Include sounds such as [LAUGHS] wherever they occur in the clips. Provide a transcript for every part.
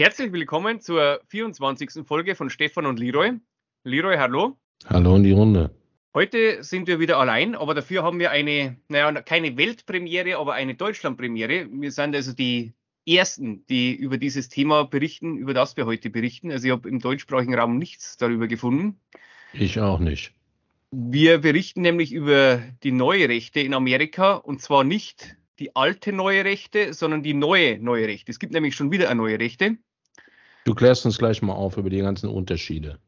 Herzlich willkommen zur 24. Folge von Stefan und Leroy. Leroy, hallo. Hallo in die Runde. Heute sind wir wieder allein, aber dafür haben wir eine, naja, keine Weltpremiere, aber eine Deutschlandpremiere. Wir sind also die Ersten, die über dieses Thema berichten, über das wir heute berichten. Also ich habe im deutschsprachigen Raum nichts darüber gefunden. Ich auch nicht. Wir berichten nämlich über die neue Rechte in Amerika und zwar nicht die alte neue Rechte, sondern die neue neue Rechte. Es gibt nämlich schon wieder eine neue Rechte. Du klärst uns gleich mal auf über die ganzen Unterschiede.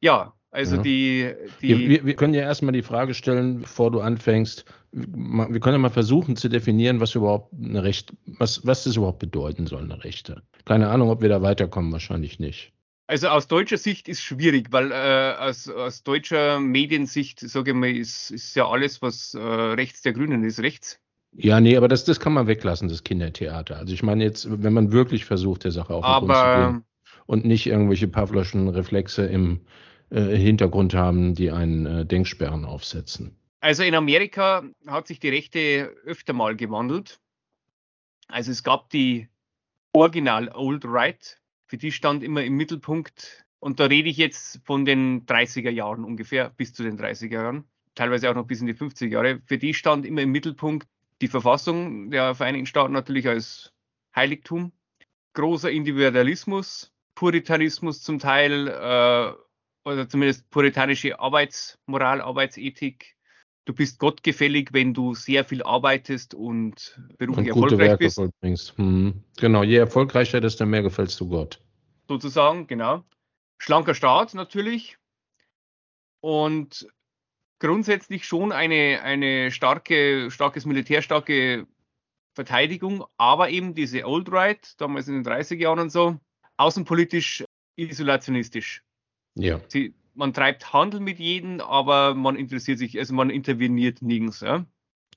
Ja, also ja. die. die wir, wir, können ja erstmal die Frage stellen, bevor du anfängst. Wir können ja mal versuchen zu definieren, was überhaupt eine Recht, was, was das überhaupt bedeuten soll, eine Rechte. Keine Ahnung, ob wir da weiterkommen, wahrscheinlich nicht. Also aus deutscher Sicht ist schwierig, weil äh, aus, aus deutscher Mediensicht, sage ich mal, ist, ist ja alles, was äh, rechts der Grünen ist, rechts. Ja, nee, aber das, das kann man weglassen, das Kindertheater. Also ich meine jetzt, wenn man wirklich versucht, der Sache auf den Grund zu gehen und nicht irgendwelche Pavloschen Reflexe im äh, Hintergrund haben, die einen äh, Denksperren aufsetzen. Also in Amerika hat sich die Rechte öfter mal gewandelt. Also es gab die Original Old Right, für die stand immer im Mittelpunkt. Und da rede ich jetzt von den 30er Jahren ungefähr, bis zu den 30er Jahren, teilweise auch noch bis in die 50er Jahre. Für die stand immer im Mittelpunkt die Verfassung der Vereinigten Staaten natürlich als Heiligtum. Großer Individualismus, Puritanismus zum Teil, äh, oder zumindest puritanische Arbeitsmoral, Arbeitsethik. Du bist gottgefällig, wenn du sehr viel arbeitest und beruflich und gute erfolgreich Werke bist. Hm. Genau, je erfolgreicher, desto mehr gefällst du Gott. Sozusagen, genau. Schlanker Staat natürlich. Und grundsätzlich schon eine, eine starke, starkes Militär, starke Verteidigung, aber eben diese Old Right, damals in den 30er Jahren und so, außenpolitisch isolationistisch. Ja. Sie, man treibt Handel mit jedem, aber man interessiert sich, also man interveniert nirgends. Ja?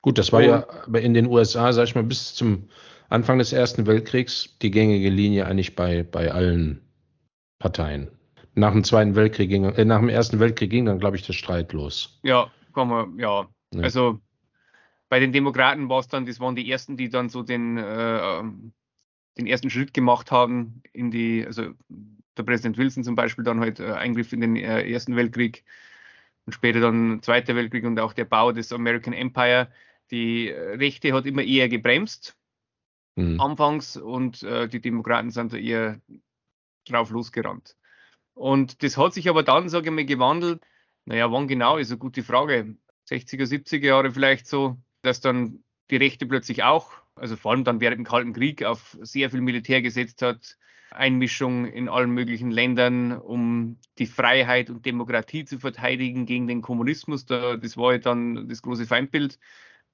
Gut, das war ja aber in den USA, sag ich mal, bis zum Anfang des Ersten Weltkriegs die gängige Linie eigentlich bei, bei allen Parteien. Nach dem Zweiten Weltkrieg ging, äh, nach dem Ersten Weltkrieg ging dann, glaube ich, der Streit los. Ja, kann man, ja. ja. Also bei den Demokraten war es dann, das waren die ersten, die dann so den, äh, den ersten Schritt gemacht haben in die, also der Präsident Wilson zum Beispiel dann halt äh, Eingriff in den äh, Ersten Weltkrieg und später dann Zweiter Weltkrieg und auch der Bau des American Empire. Die äh, Rechte hat immer eher gebremst mhm. anfangs und äh, die Demokraten sind da eher drauf losgerannt. Und das hat sich aber dann, sage ich mal, gewandelt. Naja, wann genau ist eine gute Frage. 60er, 70er Jahre vielleicht so, dass dann die Rechte plötzlich auch, also vor allem dann während dem Kalten Krieg, auf sehr viel Militär gesetzt hat, Einmischung in allen möglichen Ländern, um die Freiheit und Demokratie zu verteidigen gegen den Kommunismus. Da, das war ja dann das große Feindbild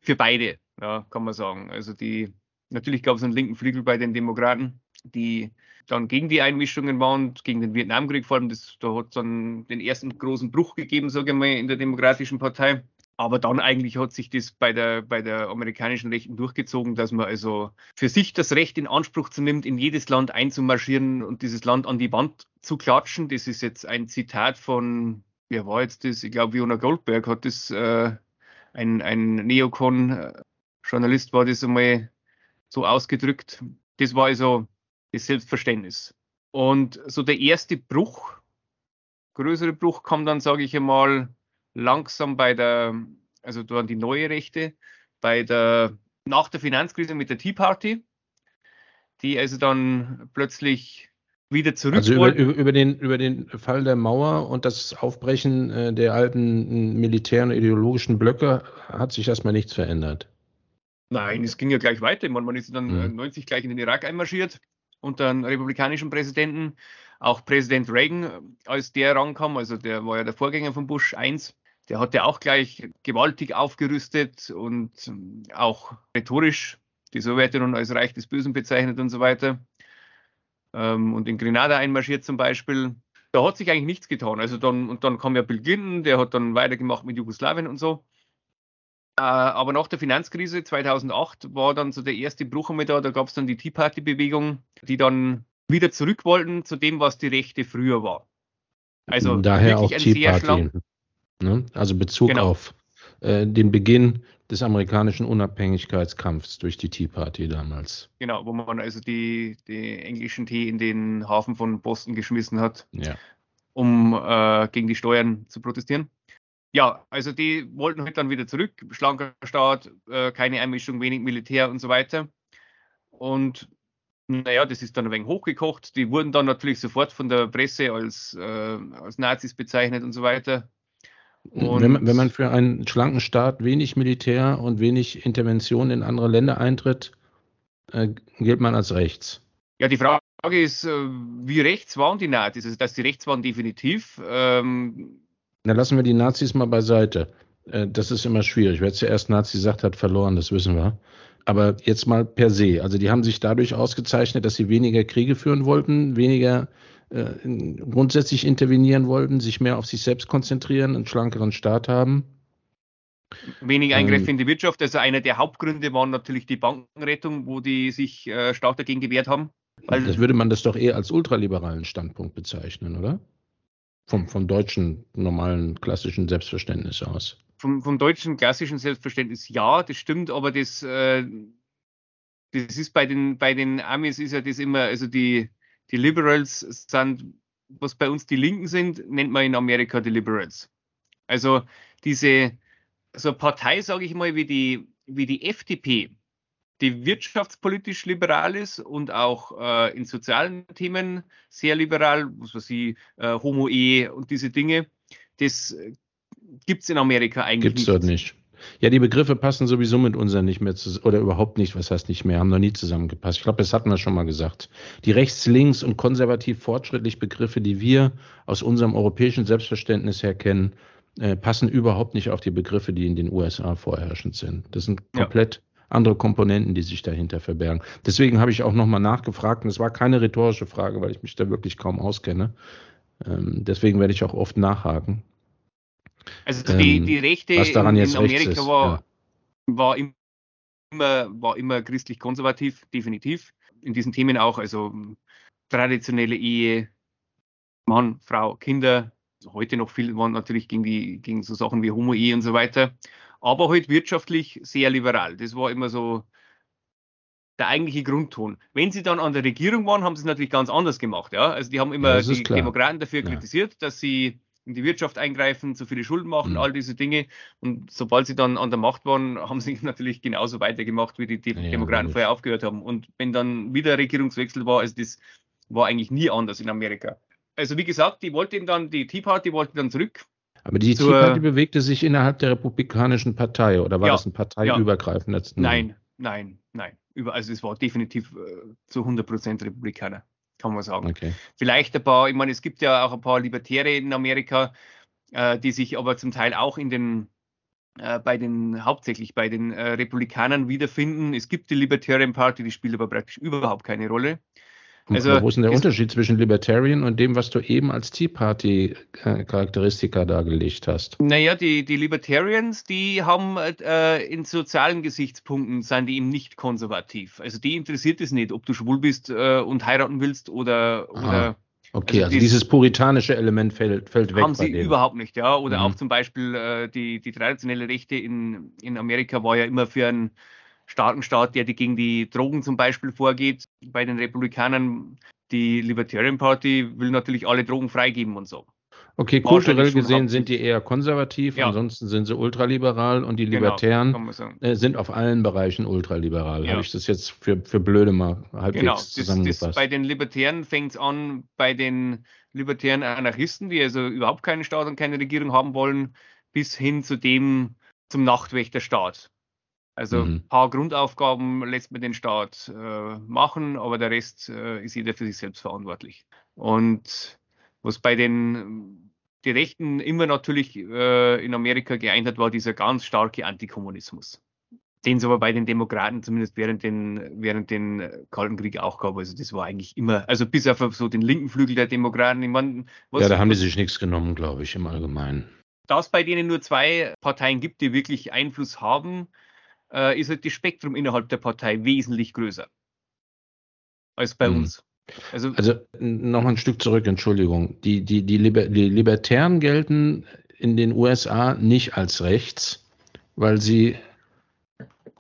für beide, ja, kann man sagen. Also die, natürlich gab es einen linken Flügel bei den Demokraten, die dann gegen die Einmischungen waren, gegen den Vietnamkrieg vor allem. Das, da hat es dann den ersten großen Bruch gegeben, sage ich mal, in der Demokratischen Partei. Aber dann eigentlich hat sich das bei der, bei der amerikanischen Rechten durchgezogen, dass man also für sich das Recht in Anspruch zu nimmt, in jedes Land einzumarschieren und dieses Land an die Wand zu klatschen. Das ist jetzt ein Zitat von, wer war jetzt das? Ich glaube, Fiona Goldberg hat das, äh, ein, ein Neokon-Journalist war das einmal so ausgedrückt. Das war also das Selbstverständnis. Und so der erste Bruch, größere Bruch kam dann, sage ich einmal, langsam bei der, also da die neue Rechte, bei der, nach der Finanzkrise mit der Tea Party, die also dann plötzlich wieder zurück Also über, über, den, über den Fall der Mauer und das Aufbrechen äh, der alten Militär- und ideologischen Blöcke hat sich erstmal nichts verändert. Nein, es ging ja gleich weiter. Man, man ist dann mhm. 90 gleich in den Irak einmarschiert unter einem republikanischen Präsidenten. Auch Präsident Reagan, als der rankam, also der war ja der Vorgänger von Bush 1, der hat ja auch gleich gewaltig aufgerüstet und ähm, auch rhetorisch die Sowjetunion als Reich des Bösen bezeichnet und so weiter. Ähm, und in Grenada einmarschiert zum Beispiel. Da hat sich eigentlich nichts getan. Also dann, und dann kam ja Bill Clinton, der hat dann weitergemacht mit Jugoslawien und so. Äh, aber nach der Finanzkrise 2008 war dann so der erste Bruch einmal da. Da gab es dann die Tea Party-Bewegung, die dann wieder zurück wollten zu dem, was die Rechte früher war. Also Daher auch Tea Party. Ne? Also Bezug genau. auf äh, den Beginn des amerikanischen Unabhängigkeitskampfs durch die Tea Party damals. Genau, wo man also die, die englischen Tee in den Hafen von Boston geschmissen hat, ja. um äh, gegen die Steuern zu protestieren. Ja, also die wollten halt dann wieder zurück, schlanker Staat, äh, keine Einmischung, wenig Militär und so weiter. Und naja, das ist dann ein wenig hochgekocht. Die wurden dann natürlich sofort von der Presse als, äh, als Nazis bezeichnet und so weiter. Und wenn, man, wenn man für einen schlanken Staat wenig Militär und wenig Intervention in andere Länder eintritt, äh, gilt man als rechts. Ja, die Frage ist, äh, wie rechts waren die Nazis? Also, dass die rechts waren, definitiv. Ähm, Na, lassen wir die Nazis mal beiseite. Äh, das ist immer schwierig. Wer zuerst Nazi sagt, hat verloren, das wissen wir. Aber jetzt mal per se. Also die haben sich dadurch ausgezeichnet, dass sie weniger Kriege führen wollten, weniger äh, grundsätzlich intervenieren wollten, sich mehr auf sich selbst konzentrieren, einen schlankeren Staat haben. Wenig Eingriffe ähm, in die Wirtschaft. Also einer der Hauptgründe waren natürlich die Bankenrettung, wo die sich äh, stark dagegen gewehrt haben. das würde man das doch eher als ultraliberalen Standpunkt bezeichnen, oder? Vom, vom deutschen normalen klassischen Selbstverständnis aus vom, vom deutschen klassischen Selbstverständnis ja, das stimmt, aber das, äh, das ist bei den, bei den Amis ist ja das immer, also die, die Liberals sind, was bei uns die Linken sind, nennt man in Amerika die Liberals. Also diese, so eine Partei, sage ich mal, wie die, wie die FDP, die wirtschaftspolitisch liberal ist und auch äh, in sozialen Themen sehr liberal, was weiß ich, äh, Homo-Ehe und diese Dinge, das gibt es in Amerika eigentlich Gibt's nicht. dort nicht. Ja, die Begriffe passen sowieso mit unseren nicht mehr zusammen, oder überhaupt nicht, was heißt nicht mehr, haben noch nie zusammengepasst. Ich glaube, das hatten wir schon mal gesagt. Die rechts, links und konservativ fortschrittlich Begriffe, die wir aus unserem europäischen Selbstverständnis her kennen, äh, passen überhaupt nicht auf die Begriffe, die in den USA vorherrschend sind. Das sind komplett ja. Andere Komponenten, die sich dahinter verbergen. Deswegen habe ich auch nochmal nachgefragt, und es war keine rhetorische Frage, weil ich mich da wirklich kaum auskenne. Ähm, deswegen werde ich auch oft nachhaken. Also die, ähm, die Rechte in, in, Amerika war, ja. war, immer, war immer christlich-konservativ, definitiv. In diesen Themen auch, also traditionelle Ehe, Mann, Frau, Kinder, also heute noch viel waren natürlich gegen, die, gegen so Sachen wie Homo-Ehe und so weiter. Aber halt wirtschaftlich sehr liberal. Das war immer so der eigentliche Grundton. Wenn sie dann an der Regierung waren, haben sie es natürlich ganz anders gemacht. Ja? Also die haben immer ja, die. Demokraten dafür ja. kritisiert, dass sie in die Wirtschaft eingreifen, zu viele Schulden machen, mhm. all diese Dinge. Und sobald sie dann an der Macht waren, haben sie [LAUGHS] natürlich genauso weitergemacht, wie die, die ja, Demokraten vorher aufgehört haben. Und wenn dann wieder Regierungswechsel war, also das war eigentlich nie anders in Amerika. Also wie gesagt, die wollten dann, die Tea Party wollte dann zurück. Aber die Tea Party bewegte sich innerhalb der Republikanischen Partei oder war ja, das ein parteiübergreifendes? Ja. Nein, nein, nein. also es war definitiv äh, zu 100 Prozent Republikaner kann man sagen. Okay. Vielleicht ein paar, ich meine, es gibt ja auch ein paar Libertäre in Amerika, äh, die sich aber zum Teil auch in den äh, bei den hauptsächlich bei den Republikanern wiederfinden. Es gibt die Libertarian Party, die spielt aber praktisch überhaupt keine Rolle. Also, wo ist denn der Unterschied zwischen Libertarian und dem, was du eben als Tea Party Charakteristika dargelegt hast? Naja, die, die Libertarians, die haben äh, in sozialen Gesichtspunkten sind die eben nicht konservativ. Also die interessiert es nicht, ob du schwul bist äh, und heiraten willst oder, oder Okay, also, also dieses puritanische Element fällt, fällt weg. Haben sie überhaupt nicht, ja. Oder mhm. auch zum Beispiel äh, die, die traditionelle Rechte in, in Amerika war ja immer für ein starken Staat, der gegen die Drogen zum Beispiel vorgeht. Bei den Republikanern, die Libertarian Party will natürlich alle Drogen freigeben und so. Okay, kulturell gesehen sind die eher konservativ, ja. ansonsten sind sie ultraliberal und die genau, Libertären genau, sind auf allen Bereichen ultraliberal. Ja. Habe ich das jetzt für, für blöde mal halbwegs genau, das, zusammengefasst? Das, bei den Libertären fängt es an, bei den libertären Anarchisten, die also überhaupt keinen Staat und keine Regierung haben wollen, bis hin zu dem zum Nachtwächterstaat. Also mhm. ein paar Grundaufgaben lässt man den Staat äh, machen, aber der Rest äh, ist jeder für sich selbst verantwortlich. Und was bei den die Rechten immer natürlich äh, in Amerika geeint hat, war dieser ganz starke Antikommunismus. Den es aber bei den Demokraten zumindest während den, während den Kalten Krieg auch gab. Also das war eigentlich immer, also bis auf so den linken Flügel der Demokraten. Ich mein, ja, da haben die sich nichts genommen, glaube ich, im Allgemeinen. Da es bei denen nur zwei Parteien gibt, die wirklich Einfluss haben, äh, ist halt das Spektrum innerhalb der Partei wesentlich größer als bei mhm. uns. Also, also noch ein Stück zurück, Entschuldigung. Die, die, die, Liber die Libertären gelten in den USA nicht als rechts, weil sie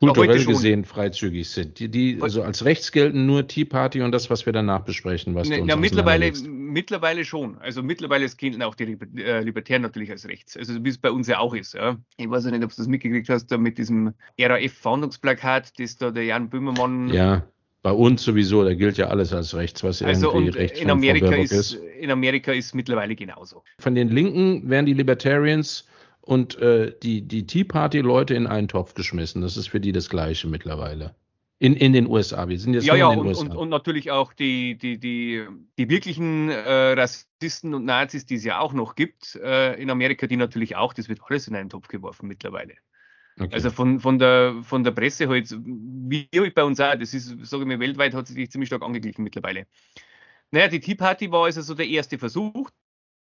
kulturell gesehen freizügig sind. Die, die also als rechts gelten nur Tea Party und das, was wir danach besprechen. Was ne, ja, mittlerweile, mittlerweile schon. Also mittlerweile gelten auch die äh, Libertären natürlich als rechts. Also wie es bei uns ja auch ist. Ja. Ich weiß ja nicht, ob du das mitgekriegt hast, da mit diesem RAF-Fahndungsplakat, das da der Jan Böhmermann. Ja. Bei uns sowieso, da gilt ja alles als rechts, was also irgendwie rechts in Amerika ist, ist. In Amerika ist mittlerweile genauso. Von den Linken werden die Libertarians und äh, die, die Tea Party-Leute in einen Topf geschmissen. Das ist für die das Gleiche mittlerweile. In, in den USA. Wir sind jetzt ja, ja, in den und, USA. Und, und natürlich auch die, die, die, die wirklichen äh, Rassisten und Nazis, die es ja auch noch gibt äh, in Amerika, die natürlich auch, das wird alles in einen Topf geworfen mittlerweile. Okay. Also von, von, der, von der Presse halt, wie bei uns auch, das ist, sage ich mal, weltweit hat sich ziemlich stark angeglichen mittlerweile. Naja, die Tea Party war also so der erste Versuch,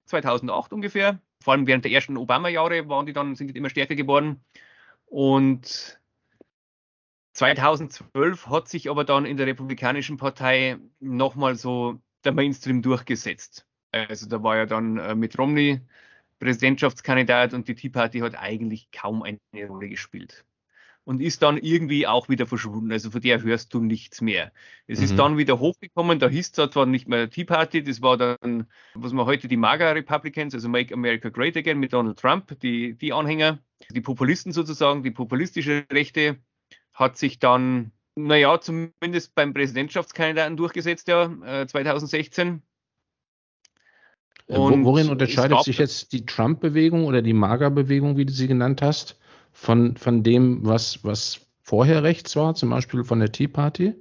2008 ungefähr. Vor allem während der ersten Obama-Jahre waren die dann, sind die immer stärker geworden. Und 2012 hat sich aber dann in der Republikanischen Partei nochmal so der Mainstream durchgesetzt. Also da war ja dann äh, mit Romney Präsidentschaftskandidat und die Tea Party hat eigentlich kaum eine Rolle gespielt und ist dann irgendwie auch wieder verschwunden. Also von der hörst du nichts mehr. Es mhm. ist dann wieder hochgekommen, da hieß es zwar nicht mehr Tea Party, das war dann, was man heute die MAGA Republicans, also Make America Great Again mit Donald Trump, die, die Anhänger, die Populisten sozusagen, die populistische Rechte, hat sich dann, naja, zumindest beim Präsidentschaftskandidaten durchgesetzt, ja, 2016. Äh, und Worin unterscheidet sich jetzt die Trump-Bewegung oder die MAGA-Bewegung, wie du sie genannt hast? Von, von dem, was, was vorher rechts war, zum Beispiel von der Tea Party?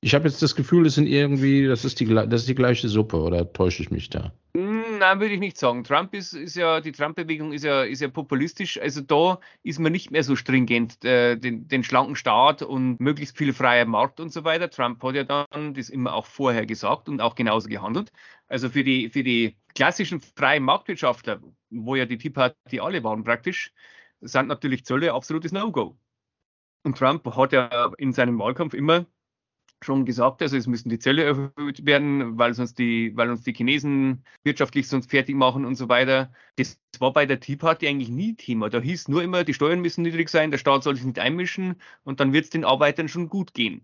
Ich habe jetzt das Gefühl, das sind irgendwie, das ist die, das ist die gleiche Suppe, oder täusche ich mich da? Hm, nein, würde ich nicht sagen. Trump ist, ist ja, die Trump-Bewegung ist ja, ist ja populistisch. Also da ist man nicht mehr so stringent, äh, den, den schlanken Staat und möglichst viel freier Markt und so weiter. Trump hat ja dann das immer auch vorher gesagt und auch genauso gehandelt. Also für die, für die klassischen freien Marktwirtschaftler, wo ja die Tea Party alle waren praktisch, sind natürlich Zölle absolutes No-Go. Und Trump hat ja in seinem Wahlkampf immer schon gesagt, also es müssen die Zölle erhöht werden, weil sonst die, weil uns die Chinesen wirtschaftlich sonst fertig machen und so weiter. Das war bei der Tea Party eigentlich nie Thema. Da hieß nur immer, die Steuern müssen niedrig sein, der Staat soll sich nicht einmischen und dann wird es den Arbeitern schon gut gehen.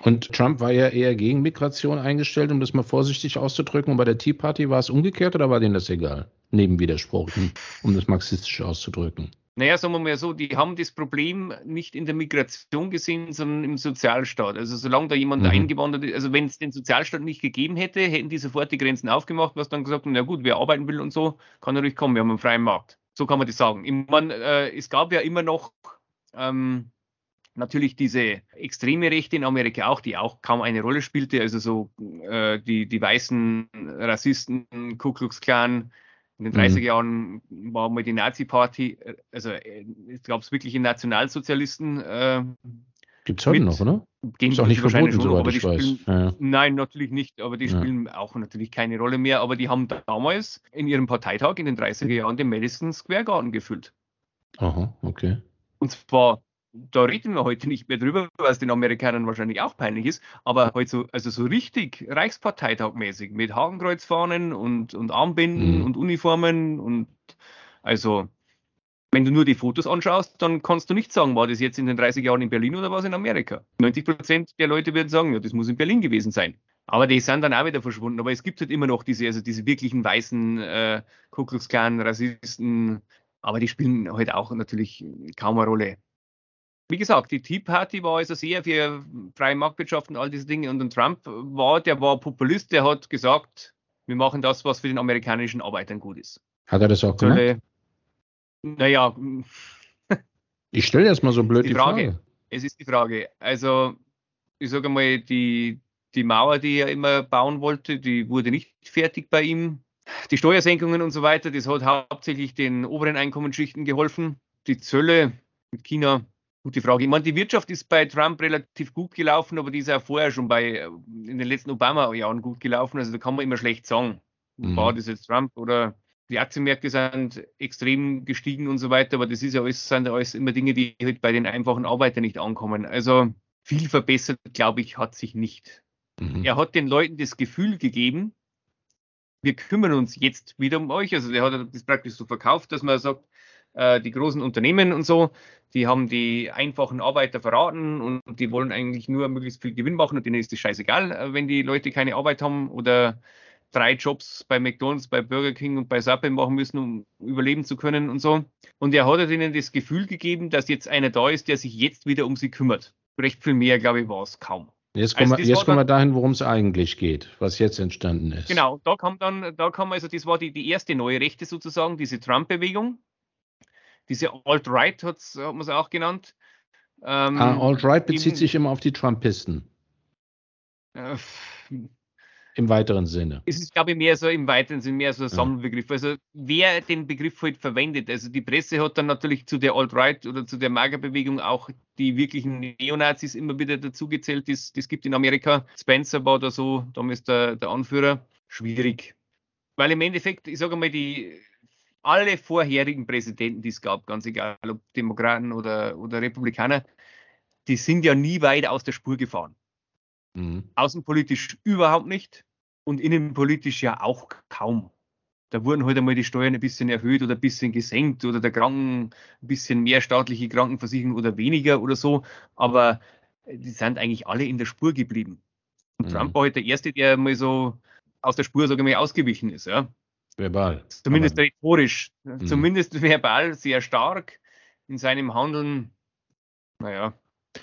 Und Trump war ja eher gegen Migration eingestellt, um das mal vorsichtig auszudrücken. Und bei der Tea Party war es umgekehrt oder war denen das egal? Nebenwiderspruch, um das marxistisch auszudrücken. Naja, sagen wir mal so, die haben das Problem nicht in der Migration gesehen, sondern im Sozialstaat. Also solange da jemand mhm. eingewandert ist, also wenn es den Sozialstaat nicht gegeben hätte, hätten die sofort die Grenzen aufgemacht, was dann gesagt haben, na gut, wer arbeiten will und so, kann natürlich kommen, wir haben einen freien Markt. So kann man das sagen. Ich meine, äh, es gab ja immer noch ähm, natürlich diese extreme Rechte in Amerika auch, die auch kaum eine Rolle spielte, also so äh, die, die weißen Rassisten, Ku Klux Klan, in den 30er mhm. Jahren war mal die Nazi-Party, äh, also es gab es wirkliche Nationalsozialisten. Äh, Gibt es heute noch, oder? Gehen ist auch nicht verboten, schon, soweit ich spielen, weiß. Ja. Nein, natürlich nicht, aber die ja. spielen auch natürlich keine Rolle mehr. Aber die haben damals in ihrem Parteitag in den 30er Jahren den Madison Square Garden gefüllt. Aha, okay. Und zwar da reden wir heute nicht mehr drüber, was den Amerikanern wahrscheinlich auch peinlich ist, aber heute so, also so richtig Reichsparteitagmäßig mit Hakenkreuzfahnen und, und Armbinden mhm. und Uniformen und also wenn du nur die Fotos anschaust, dann kannst du nicht sagen, war das jetzt in den 30 Jahren in Berlin oder war es in Amerika? 90 Prozent der Leute würden sagen, ja, das muss in Berlin gewesen sein. Aber die sind dann auch wieder verschwunden. Aber es gibt halt immer noch diese, also diese wirklichen weißen äh, Ku Klux Klan Rassisten, aber die spielen halt auch natürlich kaum eine Rolle wie gesagt, die Tea Party war also sehr für freie Marktwirtschaft und all diese Dinge. Und Trump war, der war Populist, der hat gesagt, wir machen das, was für den amerikanischen Arbeitern gut ist. Hat er das auch gemacht? Solle, naja. [LAUGHS] ich stelle jetzt mal so blöd die, die Frage. Frage. Es ist die Frage. Also, ich sage mal, die, die Mauer, die er immer bauen wollte, die wurde nicht fertig bei ihm. Die Steuersenkungen und so weiter, das hat hauptsächlich den oberen Einkommensschichten geholfen. Die Zölle mit China Gute Frage. Ich meine, die Wirtschaft ist bei Trump relativ gut gelaufen, aber die ist ja vorher schon bei äh, in den letzten Obama-Jahren gut gelaufen. Also da kann man immer schlecht sagen, mhm. war das jetzt Trump oder die Aktienmärkte sind extrem gestiegen und so weiter, aber das ist ja alles, sind ja alles immer Dinge, die halt bei den einfachen Arbeitern nicht ankommen. Also viel verbessert, glaube ich, hat sich nicht. Mhm. Er hat den Leuten das Gefühl gegeben, wir kümmern uns jetzt wieder um euch. Also der hat das praktisch so verkauft, dass man sagt, äh, die großen Unternehmen und so, die haben die einfachen Arbeiter verraten und die wollen eigentlich nur möglichst viel Gewinn machen und denen ist es scheißegal, äh, wenn die Leute keine Arbeit haben oder drei Jobs bei McDonalds, bei Burger King und bei Subway machen müssen, um überleben zu können und so. Und er hat ihnen das Gefühl gegeben, dass jetzt einer da ist, der sich jetzt wieder um sie kümmert. Recht viel mehr, glaube ich, war es kaum. Jetzt kommen, also wir, jetzt kommen wir dahin, worum es eigentlich geht, was jetzt entstanden ist. Genau, da kam dann, da kam also, das war die, die erste neue Rechte sozusagen, diese Trump-Bewegung. Diese Alt-Right hat man es auch genannt. Ähm, ah, Alt-Right bezieht sich immer auf die Trumpisten. Äh, Im weiteren Sinne. Es ist, glaube ich, mehr so im weiteren Sinne, mehr so ein Sammelbegriff. Also wer den Begriff halt verwendet, also die Presse hat dann natürlich zu der Alt-Right oder zu der Magerbewegung auch die wirklichen Neonazis immer wieder dazugezählt. Das, das gibt in Amerika. Spencer war da so, damals der, der Anführer. Schwierig. Weil im Endeffekt, ich sage mal, die alle vorherigen Präsidenten, die es gab, ganz egal ob Demokraten oder, oder Republikaner, die sind ja nie weit aus der Spur gefahren. Mhm. Außenpolitisch überhaupt nicht und innenpolitisch ja auch kaum. Da wurden halt einmal die Steuern ein bisschen erhöht oder ein bisschen gesenkt oder der Kranken ein bisschen mehr staatliche Krankenversicherung oder weniger oder so, aber die sind eigentlich alle in der Spur geblieben. Und mhm. Trump war halt der Erste, der mal so aus der Spur, sage ich mal, ausgewichen ist. Ja. Verbal. Zumindest aber, rhetorisch. Mh. Zumindest [LAUGHS] verbal sehr stark in seinem Handeln. Naja.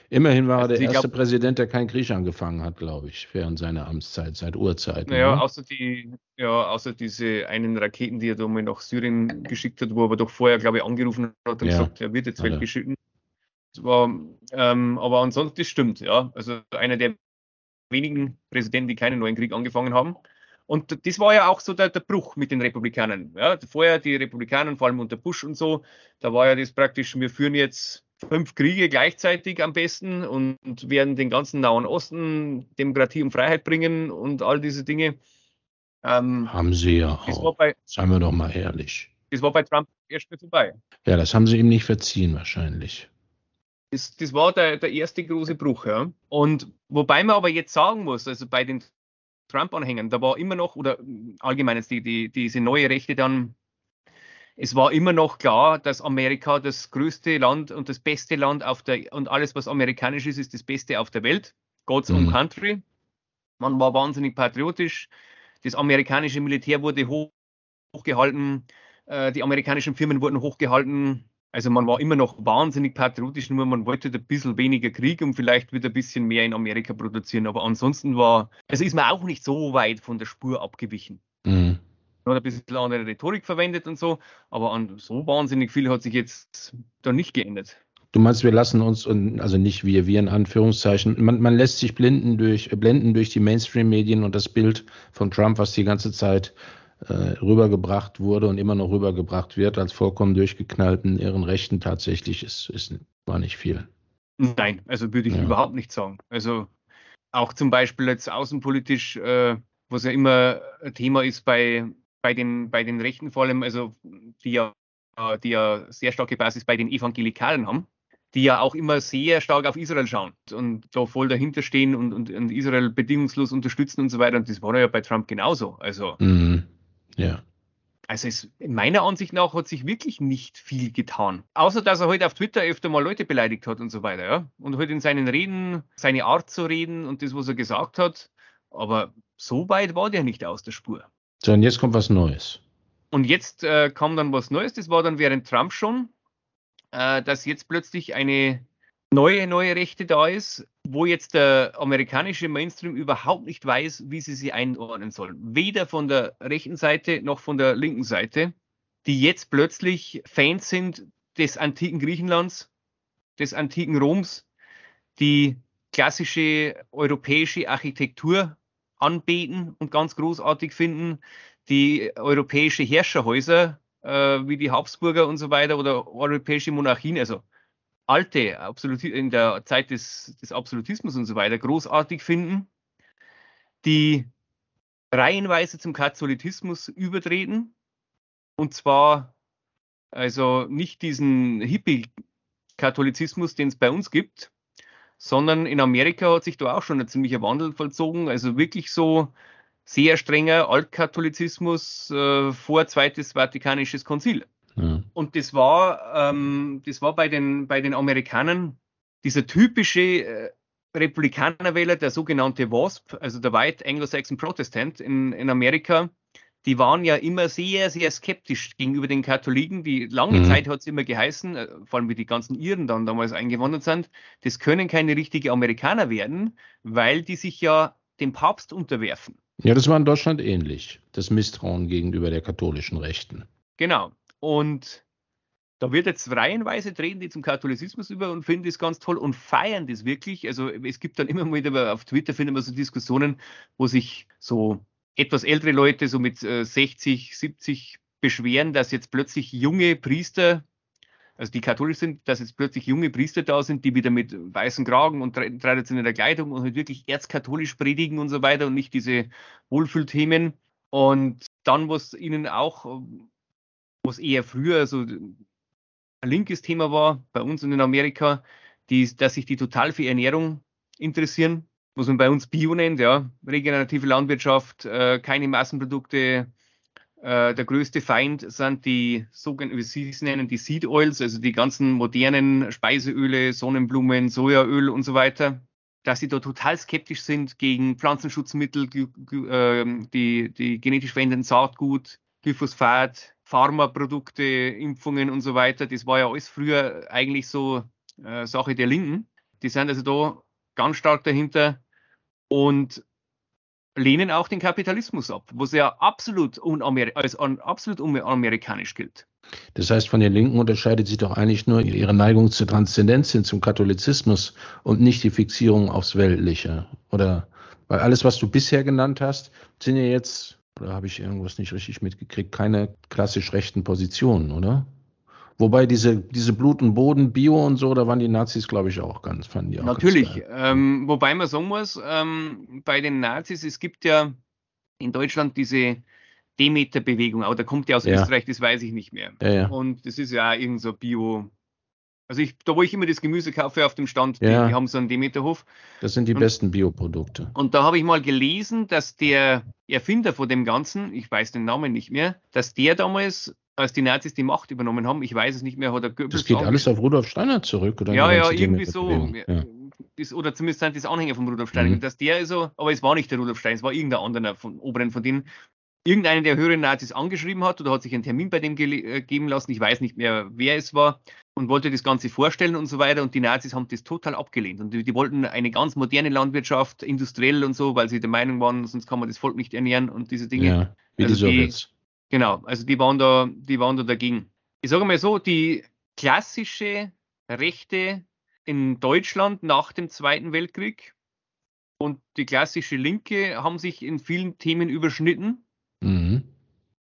Immerhin war er also der erste glaub, Präsident, der keinen Krieg angefangen hat, glaube ich, während seiner Amtszeit, seit Urzeiten. Naja, ne? außer, die, ja, außer diese einen Raketen, die er da mal nach Syrien geschickt hat, wo er aber doch vorher, glaube ich, angerufen hat und ja. gesagt, er wird jetzt weggeschickt. War, ähm, aber ansonsten, das stimmt, ja. Also einer der wenigen Präsidenten, die keinen neuen Krieg angefangen haben. Und das war ja auch so der, der Bruch mit den Republikanern. Ja, vorher die Republikaner, vor allem unter Bush und so, da war ja das praktisch, wir führen jetzt fünf Kriege gleichzeitig am besten und werden den ganzen Nahen Osten Demokratie und Freiheit bringen und all diese Dinge. Ähm, haben sie ja auch. Bei, Seien wir doch mal ehrlich. Das war bei Trump erst mal vorbei. Ja, das haben sie ihm nicht verziehen wahrscheinlich. Das, das war der, der erste große Bruch. Ja. Und wobei man aber jetzt sagen muss, also bei den Trump-Anhängern, da war immer noch, oder allgemein jetzt die, die, diese neue Rechte dann, es war immer noch klar, dass Amerika das größte Land und das beste Land auf der, und alles, was amerikanisch ist, ist das Beste auf der Welt. God's mhm. own country. Man war wahnsinnig patriotisch. Das amerikanische Militär wurde hoch, hochgehalten. Äh, die amerikanischen Firmen wurden hochgehalten. Also man war immer noch wahnsinnig patriotisch, nur man wollte ein bisschen weniger Krieg und vielleicht wieder ein bisschen mehr in Amerika produzieren. Aber ansonsten war, also ist man auch nicht so weit von der Spur abgewichen. Mhm. Man hat ein bisschen andere Rhetorik verwendet und so, aber an so wahnsinnig viel hat sich jetzt da nicht geändert. Du meinst, wir lassen uns, also nicht wir, wir in Anführungszeichen, man, man lässt sich blinden durch, blenden durch die Mainstream-Medien und das Bild von Trump, was die ganze Zeit äh, rübergebracht wurde und immer noch rübergebracht wird, als vollkommen durchgeknallten ihren Rechten tatsächlich ist, ist war nicht viel. Nein, also würde ich ja. überhaupt nicht sagen. Also auch zum Beispiel jetzt außenpolitisch, äh, was ja immer Thema ist bei, bei, den, bei den Rechten vor allem, also die ja, die ja sehr starke Basis bei den Evangelikalen haben, die ja auch immer sehr stark auf Israel schauen und da voll dahinter stehen und, und, und Israel bedingungslos unterstützen und so weiter. Und das war ja bei Trump genauso. Also mhm. Ja. Also es, in meiner Ansicht nach hat sich wirklich nicht viel getan. Außer dass er heute halt auf Twitter öfter mal Leute beleidigt hat und so weiter, ja. Und heute halt in seinen Reden, seine Art zu reden und das, was er gesagt hat. Aber so weit war der nicht aus der Spur. So, und jetzt kommt was Neues. Und jetzt äh, kam dann was Neues, das war dann während Trump schon, äh, dass jetzt plötzlich eine neue, neue Rechte da ist, wo jetzt der amerikanische Mainstream überhaupt nicht weiß, wie sie sie einordnen sollen. Weder von der rechten Seite noch von der linken Seite, die jetzt plötzlich Fans sind des antiken Griechenlands, des antiken Roms, die klassische europäische Architektur anbeten und ganz großartig finden, die europäische Herrscherhäuser äh, wie die Habsburger und so weiter oder europäische Monarchien, also alte, Absoluti in der Zeit des, des Absolutismus und so weiter, großartig finden, die reihenweise zum Katholizismus übertreten. Und zwar also nicht diesen Hippie-Katholizismus, den es bei uns gibt, sondern in Amerika hat sich da auch schon ein ziemlicher Wandel vollzogen. Also wirklich so sehr strenger Altkatholizismus äh, vor Zweites Vatikanisches Konzil. Und das war, ähm, das war bei den, bei den Amerikanern dieser typische äh, Republikanerwähler, der sogenannte WASP, also der White Anglo-Saxon Protestant in, in Amerika, die waren ja immer sehr, sehr skeptisch gegenüber den Katholiken. Die lange mhm. Zeit hat es immer geheißen, äh, vor allem wie die ganzen Iren dann damals eingewandert sind, das können keine richtigen Amerikaner werden, weil die sich ja dem Papst unterwerfen. Ja, das war in Deutschland ähnlich, das Misstrauen gegenüber der katholischen Rechten. Genau. Und da wird jetzt reihenweise treten die zum Katholizismus über und finden das ganz toll und feiern das wirklich. Also es gibt dann immer mal wieder auf Twitter finden wir so Diskussionen, wo sich so etwas ältere Leute so mit 60, äh, 70 beschweren, dass jetzt plötzlich junge Priester, also die katholisch sind, dass jetzt plötzlich junge Priester da sind, die wieder mit weißen Kragen und traditioneller Kleidung und halt wirklich erzkatholisch predigen und so weiter und nicht diese Wohlfühlthemen. Und dann, was ihnen auch, was eher früher so ein linkes Thema war, bei uns und in Amerika, die, dass sich die total für Ernährung interessieren was man bei uns Bio nennt, ja, regenerative Landwirtschaft, äh, keine Massenprodukte. Äh, der größte Feind sind die sogenannten, wie Sie es nennen, die Seed Oils, also die ganzen modernen Speiseöle, Sonnenblumen, Sojaöl und so weiter. Dass sie da total skeptisch sind gegen Pflanzenschutzmittel, ähm, die, die genetisch veränderten Saatgut, Glyphosat, Pharmaprodukte, Impfungen und so weiter. Das war ja alles früher eigentlich so äh, Sache der Linken. Die sind also da ganz stark dahinter und lehnen auch den Kapitalismus ab, was ja absolut als absolut unamerikanisch gilt. Das heißt, von den Linken unterscheidet sich doch eigentlich nur ihre Neigung zur Transzendenz hin zum Katholizismus und nicht die Fixierung aufs Weltliche. Oder weil alles, was du bisher genannt hast, sind ja jetzt, oder habe ich irgendwas nicht richtig mitgekriegt, keine klassisch rechten Positionen, oder? Wobei diese, diese Blut und Boden, Bio und so, da waren die Nazis, glaube ich, auch ganz, fanden die auch Natürlich. Ähm, wobei man sagen muss, ähm, bei den Nazis, es gibt ja in Deutschland diese Demeter-Bewegung, aber da kommt ja aus ja. Österreich, das weiß ich nicht mehr. Ja, ja. Und das ist ja auch irgend so Bio. Also ich, da wo ich immer das Gemüse kaufe auf dem Stand, die, die haben so einen Demeterhof. Das sind die und, besten Bioprodukte. Und da habe ich mal gelesen, dass der Erfinder von dem Ganzen, ich weiß den Namen nicht mehr, dass der damals als die Nazis die Macht übernommen haben, ich weiß es nicht mehr, hat er Goebbels Das geht alles auf Rudolf Steiner zurück, oder? Ja, ja, irgendwie so. Ja. Das, oder zumindest sind das Anhänger von Rudolf Steiner. Mhm. Dass der so, aber es war nicht der Rudolf Steiner, es war irgendein anderer von oberen von denen, irgendeinen der höheren Nazis angeschrieben hat oder hat sich einen Termin bei dem äh, geben lassen, ich weiß nicht mehr, wer es war, und wollte das Ganze vorstellen und so weiter. Und die Nazis haben das total abgelehnt. Und die, die wollten eine ganz moderne Landwirtschaft, industriell und so, weil sie der Meinung waren, sonst kann man das Volk nicht ernähren und diese Dinge. Ja, wie also die Sowjets. Genau, also die waren da, die waren da dagegen. Ich sage mal so, die klassische Rechte in Deutschland nach dem Zweiten Weltkrieg und die klassische Linke haben sich in vielen Themen überschnitten. Mhm.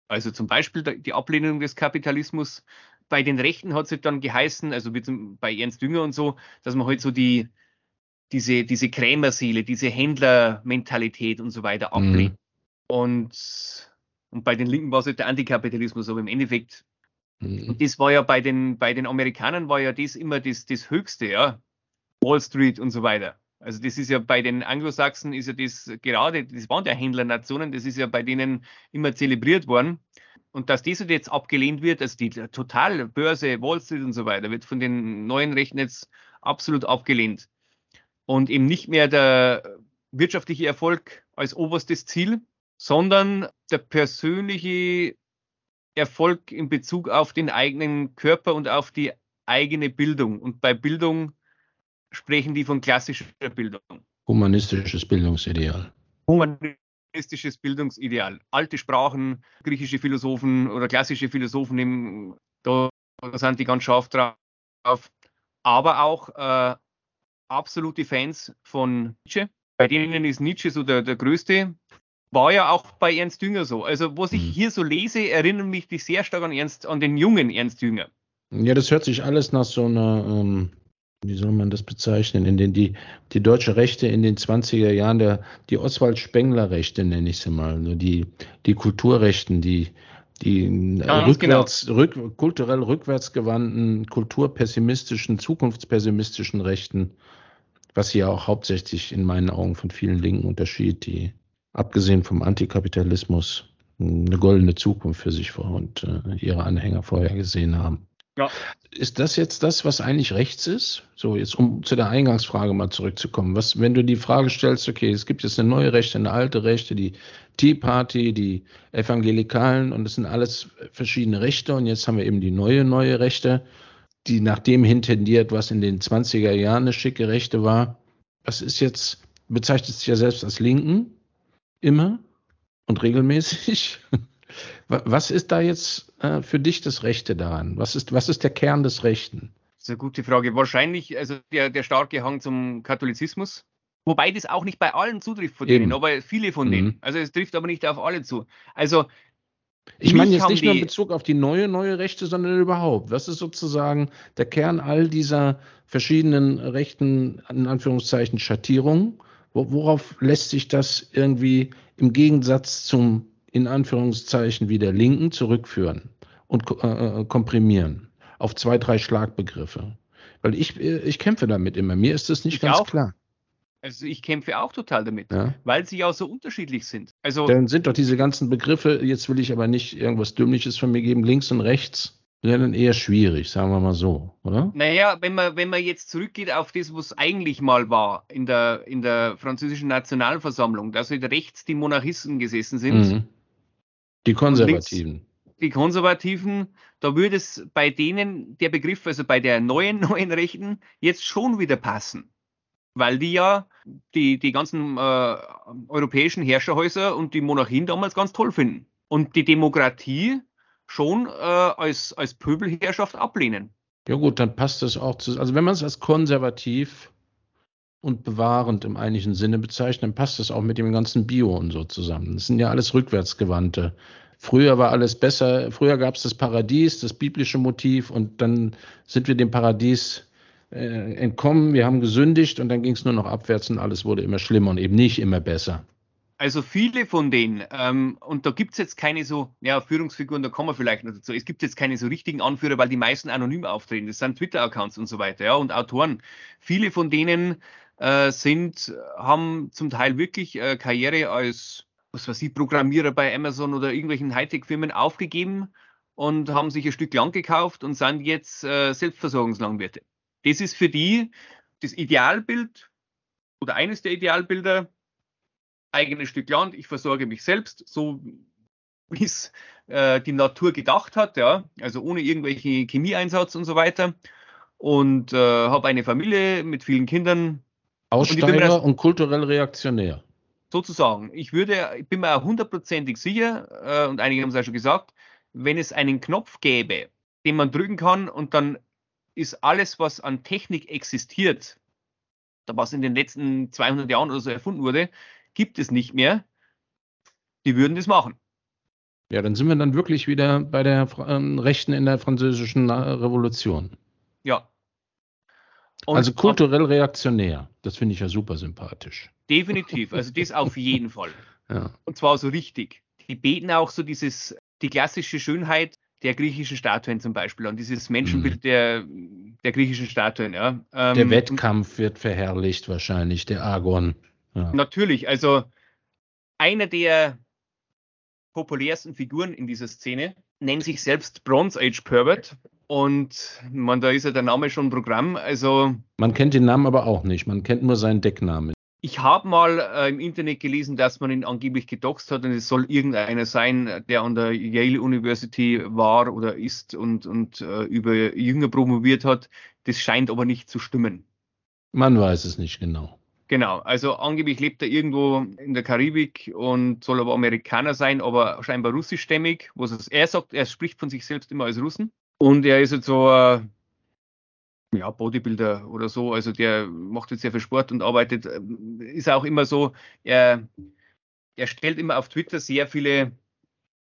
Also zum Beispiel die Ablehnung des Kapitalismus. Bei den Rechten hat es dann geheißen, also bei Ernst Dünger und so, dass man halt so die, diese, diese Krämerseele, diese Händlermentalität und so weiter ablehnt. Mhm. Und und bei den Linken war es halt der Antikapitalismus, aber im Endeffekt, mhm. und das war ja bei den, bei den Amerikanern war ja das immer das, das Höchste, ja. Wall Street und so weiter. Also das ist ja bei den Anglosachsen ist ja das gerade, das waren ja Händlernationen, das ist ja bei denen immer zelebriert worden. Und dass das jetzt abgelehnt wird, also die totale Börse, Wall Street und so weiter, wird von den neuen Rechten jetzt absolut abgelehnt. Und eben nicht mehr der wirtschaftliche Erfolg als oberstes Ziel, sondern der persönliche Erfolg in Bezug auf den eigenen Körper und auf die eigene Bildung. Und bei Bildung sprechen die von klassischer Bildung. Humanistisches Bildungsideal. Humanistisches Bildungsideal. Alte Sprachen, griechische Philosophen oder klassische Philosophen, da, sind die ganz scharf drauf. Aber auch äh, absolute Fans von Nietzsche. Bei denen ist Nietzsche so der, der größte war ja auch bei Ernst Dünger so. Also, was ich mhm. hier so lese, erinnert mich sehr stark an Ernst, an den jungen Ernst Dünger. Ja, das hört sich alles nach so einer, ähm, wie soll man das bezeichnen, in den die, die deutsche Rechte in den 20er Jahren, der, die Oswald Spengler Rechte nenne ich sie mal, also die, die Kulturrechten, die, die ja, rückwärts, genau. rück, kulturell rückwärtsgewandten, kulturpessimistischen, zukunftspessimistischen Rechten, was sie ja auch hauptsächlich in meinen Augen von vielen Linken unterschied, die abgesehen vom Antikapitalismus eine goldene Zukunft für sich vor und äh, ihre Anhänger vorher gesehen haben. Ja. Ist das jetzt das, was eigentlich rechts ist? So, jetzt um zu der Eingangsfrage mal zurückzukommen. Was, wenn du die Frage stellst, okay, es gibt jetzt eine neue Rechte, eine alte Rechte, die Tea Party, die Evangelikalen und das sind alles verschiedene Rechte und jetzt haben wir eben die neue, neue Rechte, die nach dem hintendiert, was in den 20er Jahren eine schicke Rechte war. Was ist jetzt, bezeichnet sich ja selbst als Linken immer und regelmäßig. [LAUGHS] Was ist da jetzt äh, für dich das Rechte daran? Was ist, was ist der Kern des Rechten? Das ist eine gute Frage. Wahrscheinlich, also der, der starke Hang zum Katholizismus. Wobei das auch nicht bei allen zutrifft von Eben. denen, aber viele von mhm. denen. Also es trifft aber nicht auf alle zu. Also ich meine jetzt nicht nur in Bezug auf die neue, neue Rechte, sondern überhaupt. Was ist sozusagen der Kern all dieser verschiedenen rechten, in Anführungszeichen, Schattierungen? Worauf lässt sich das irgendwie im Gegensatz zum in Anführungszeichen wie der Linken zurückführen und äh, äh, komprimieren auf zwei, drei Schlagbegriffe. Weil ich, ich kämpfe damit immer. Mir ist das nicht ich ganz auch. klar. Also ich kämpfe auch total damit, ja. weil sie ja so unterschiedlich sind. Also dann sind doch diese ganzen Begriffe, jetzt will ich aber nicht irgendwas Dümmliches von mir geben, links und rechts, dann eher schwierig, sagen wir mal so, oder? Naja, wenn man, wenn man jetzt zurückgeht auf das, was eigentlich mal war in der, in der französischen Nationalversammlung, dass halt rechts die Monarchisten gesessen sind mhm. Die Konservativen. die Konservativen, da würde es bei denen der Begriff, also bei der neuen, [LAUGHS] neuen Rechten, jetzt schon wieder passen. Weil die ja die, die ganzen äh, europäischen Herrscherhäuser und die Monarchien damals ganz toll finden. Und die Demokratie schon äh, als, als Pöbelherrschaft ablehnen. Ja gut, dann passt das auch zu. Also wenn man es als konservativ und bewahrend im eigentlichen Sinne bezeichnen, passt das auch mit dem ganzen Bio und so zusammen. Das sind ja alles rückwärtsgewandte. Früher war alles besser, früher gab es das Paradies, das biblische Motiv und dann sind wir dem Paradies äh, entkommen, wir haben gesündigt und dann ging es nur noch abwärts und alles wurde immer schlimmer und eben nicht immer besser. Also viele von denen, ähm, und da gibt es jetzt keine so, ja, Führungsfiguren, da kommen wir vielleicht noch dazu. Es gibt jetzt keine so richtigen Anführer, weil die meisten anonym auftreten. Das sind Twitter-Accounts und so weiter, ja, und Autoren. Viele von denen äh, sind, haben zum Teil wirklich äh, Karriere als, was weiß ich, Programmierer bei Amazon oder irgendwelchen Hightech-Firmen aufgegeben und haben sich ein Stück Land gekauft und sind jetzt äh, Selbstversorgungslandwirte. Das ist für die das Idealbild oder eines der Idealbilder, eigenes Stück Land, ich versorge mich selbst, so wie es äh, die Natur gedacht hat, ja, also ohne irgendwelche Chemieeinsatz und so weiter. Und äh, habe eine Familie mit vielen Kindern, Aussteiger und, und kulturell reaktionär. Sozusagen. Ich würde, ich bin mir hundertprozentig sicher, äh, und einige haben es ja schon gesagt, wenn es einen Knopf gäbe, den man drücken kann und dann ist alles, was an Technik existiert, was in den letzten 200 Jahren oder so erfunden wurde, gibt es nicht mehr. Die würden das machen. Ja, dann sind wir dann wirklich wieder bei der ähm, Rechten in der französischen Revolution. Und also kulturell reaktionär. Das finde ich ja super sympathisch. Definitiv. Also das auf jeden Fall. [LAUGHS] Ja. Und zwar so richtig. Die beten auch so dieses, die klassische Schönheit der griechischen Statuen zum Beispiel und dieses Menschenbild mhm. der, der griechischen Statuen. Ja. Ähm, der Wettkampf wird verherrlicht wahrscheinlich, der Argon. Ja. Natürlich. Also einer der populärsten Figuren in dieser Szene nennt sich selbst Bronze Age Pervert und man, da ist ja der Name schon Programm. Also man kennt den Namen aber auch nicht. Man kennt nur seinen Decknamen. Ich habe mal äh, im Internet gelesen, dass man ihn angeblich gedoxt hat und es soll irgendeiner sein, der an der Yale University war oder ist und, und äh, über Jünger promoviert hat. Das scheint aber nicht zu stimmen. Man weiß es nicht genau. Genau, also angeblich lebt er irgendwo in der Karibik und soll aber Amerikaner sein, aber scheinbar russischstämmig. Was er sagt, er spricht von sich selbst immer als Russen. Und er ist jetzt so ein ja, Bodybuilder oder so, also der macht jetzt sehr viel Sport und arbeitet, ist auch immer so, er, er stellt immer auf Twitter sehr viele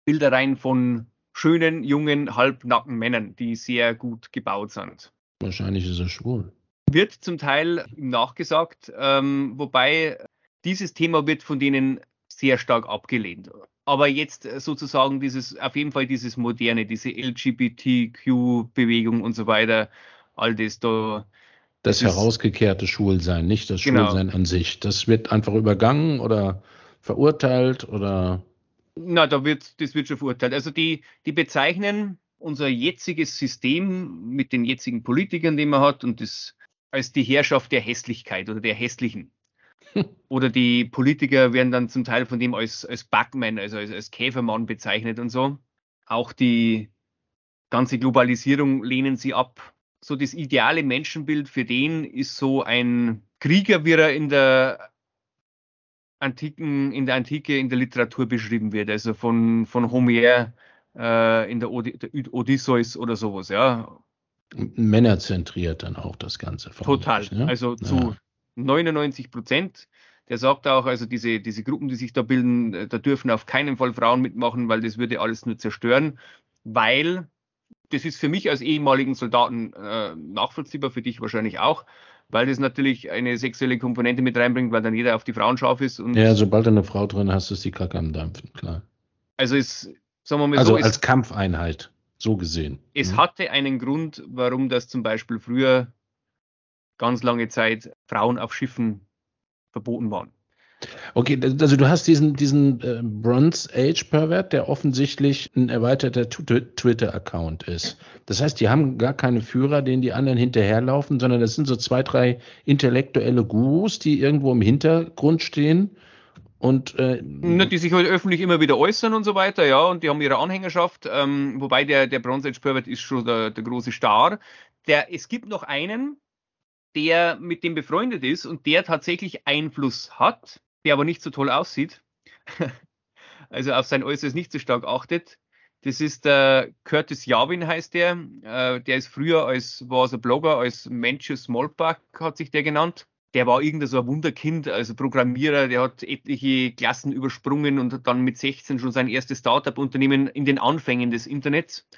Bilder rein von schönen, jungen, halbnackten Männern, die sehr gut gebaut sind. Wahrscheinlich ist er schwul. Wird zum Teil nachgesagt, ähm, wobei dieses Thema wird von denen sehr stark abgelehnt aber jetzt äh, sozusagen dieses, auf jeden Fall dieses moderne, diese LGBTQ-Bewegung und so weiter, all das da. Das, das herausgekehrte Schwulsein, nicht das genau. Schwulsein an sich. Das wird einfach übergangen oder verurteilt oder. Na, da wird, das wird schon verurteilt. Also die, die bezeichnen unser jetziges System mit den jetzigen Politikern, die man hat, und das als die Herrschaft der Hässlichkeit oder der Hässlichen. Oder die Politiker werden dann zum Teil von dem als, als Backman, also als, als Käfermann bezeichnet und so. Auch die ganze Globalisierung lehnen sie ab. So das ideale Menschenbild für den ist so ein Krieger, wie er in der Antiken, in der Antike in der Literatur beschrieben wird, also von, von Homer äh, in der, Od der Odysseus oder sowas, ja. Männerzentriert dann auch das Ganze. Total. Ne? Also zu ja. 99 Prozent. Der sagt auch, also diese, diese Gruppen, die sich da bilden, äh, da dürfen auf keinen Fall Frauen mitmachen, weil das würde alles nur zerstören, weil das ist für mich als ehemaligen Soldaten äh, nachvollziehbar, für dich wahrscheinlich auch, weil das natürlich eine sexuelle Komponente mit reinbringt, weil dann jeder auf die Frauen scharf ist. Und ja, sobald du eine Frau drin hast, ist die Kacke am Dampfen, klar. Also ist, sagen wir mal also so. Also als Kampfeinheit, so gesehen. Es mhm. hatte einen Grund, warum das zum Beispiel früher ganz lange Zeit Frauen auf Schiffen verboten waren. Okay, also du hast diesen, diesen äh, Bronze Age Pervert, der offensichtlich ein erweiterter Twitter-Account ist. Das heißt, die haben gar keine Führer, denen die anderen hinterherlaufen, sondern das sind so zwei, drei intellektuelle Gurus, die irgendwo im Hintergrund stehen. Und, äh, die sich halt öffentlich immer wieder äußern und so weiter, ja, und die haben ihre Anhängerschaft, ähm, wobei der, der Bronze Age Pervert ist schon der, der große Star. Der, es gibt noch einen, der mit dem befreundet ist und der tatsächlich Einfluss hat, der aber nicht so toll aussieht, [LAUGHS] also auf sein Äußeres nicht so stark achtet. Das ist der äh, Curtis Yawin heißt der. Äh, der ist früher als, war so Blogger, als Manchus Smallback hat sich der genannt. Der war irgendein so ein Wunderkind, also Programmierer, der hat etliche Klassen übersprungen und hat dann mit 16 schon sein erstes Startup-Unternehmen in den Anfängen des Internets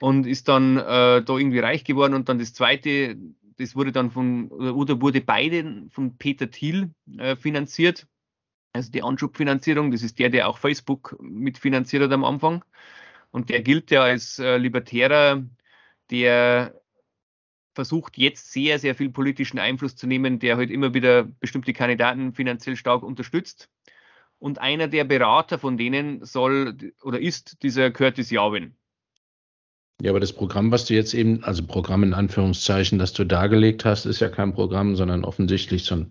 und ist dann äh, da irgendwie reich geworden und dann das zweite das wurde dann von, oder wurde beide von Peter Thiel äh, finanziert. Also die Anschubfinanzierung, das ist der, der auch Facebook mitfinanziert hat am Anfang. Und der gilt ja als äh, Libertärer, der versucht jetzt sehr, sehr viel politischen Einfluss zu nehmen, der halt immer wieder bestimmte Kandidaten finanziell stark unterstützt. Und einer der Berater von denen soll oder ist dieser Curtis Yawin. Ja, aber das Programm, was du jetzt eben, also Programm in Anführungszeichen, das du dargelegt hast, ist ja kein Programm, sondern offensichtlich so ein,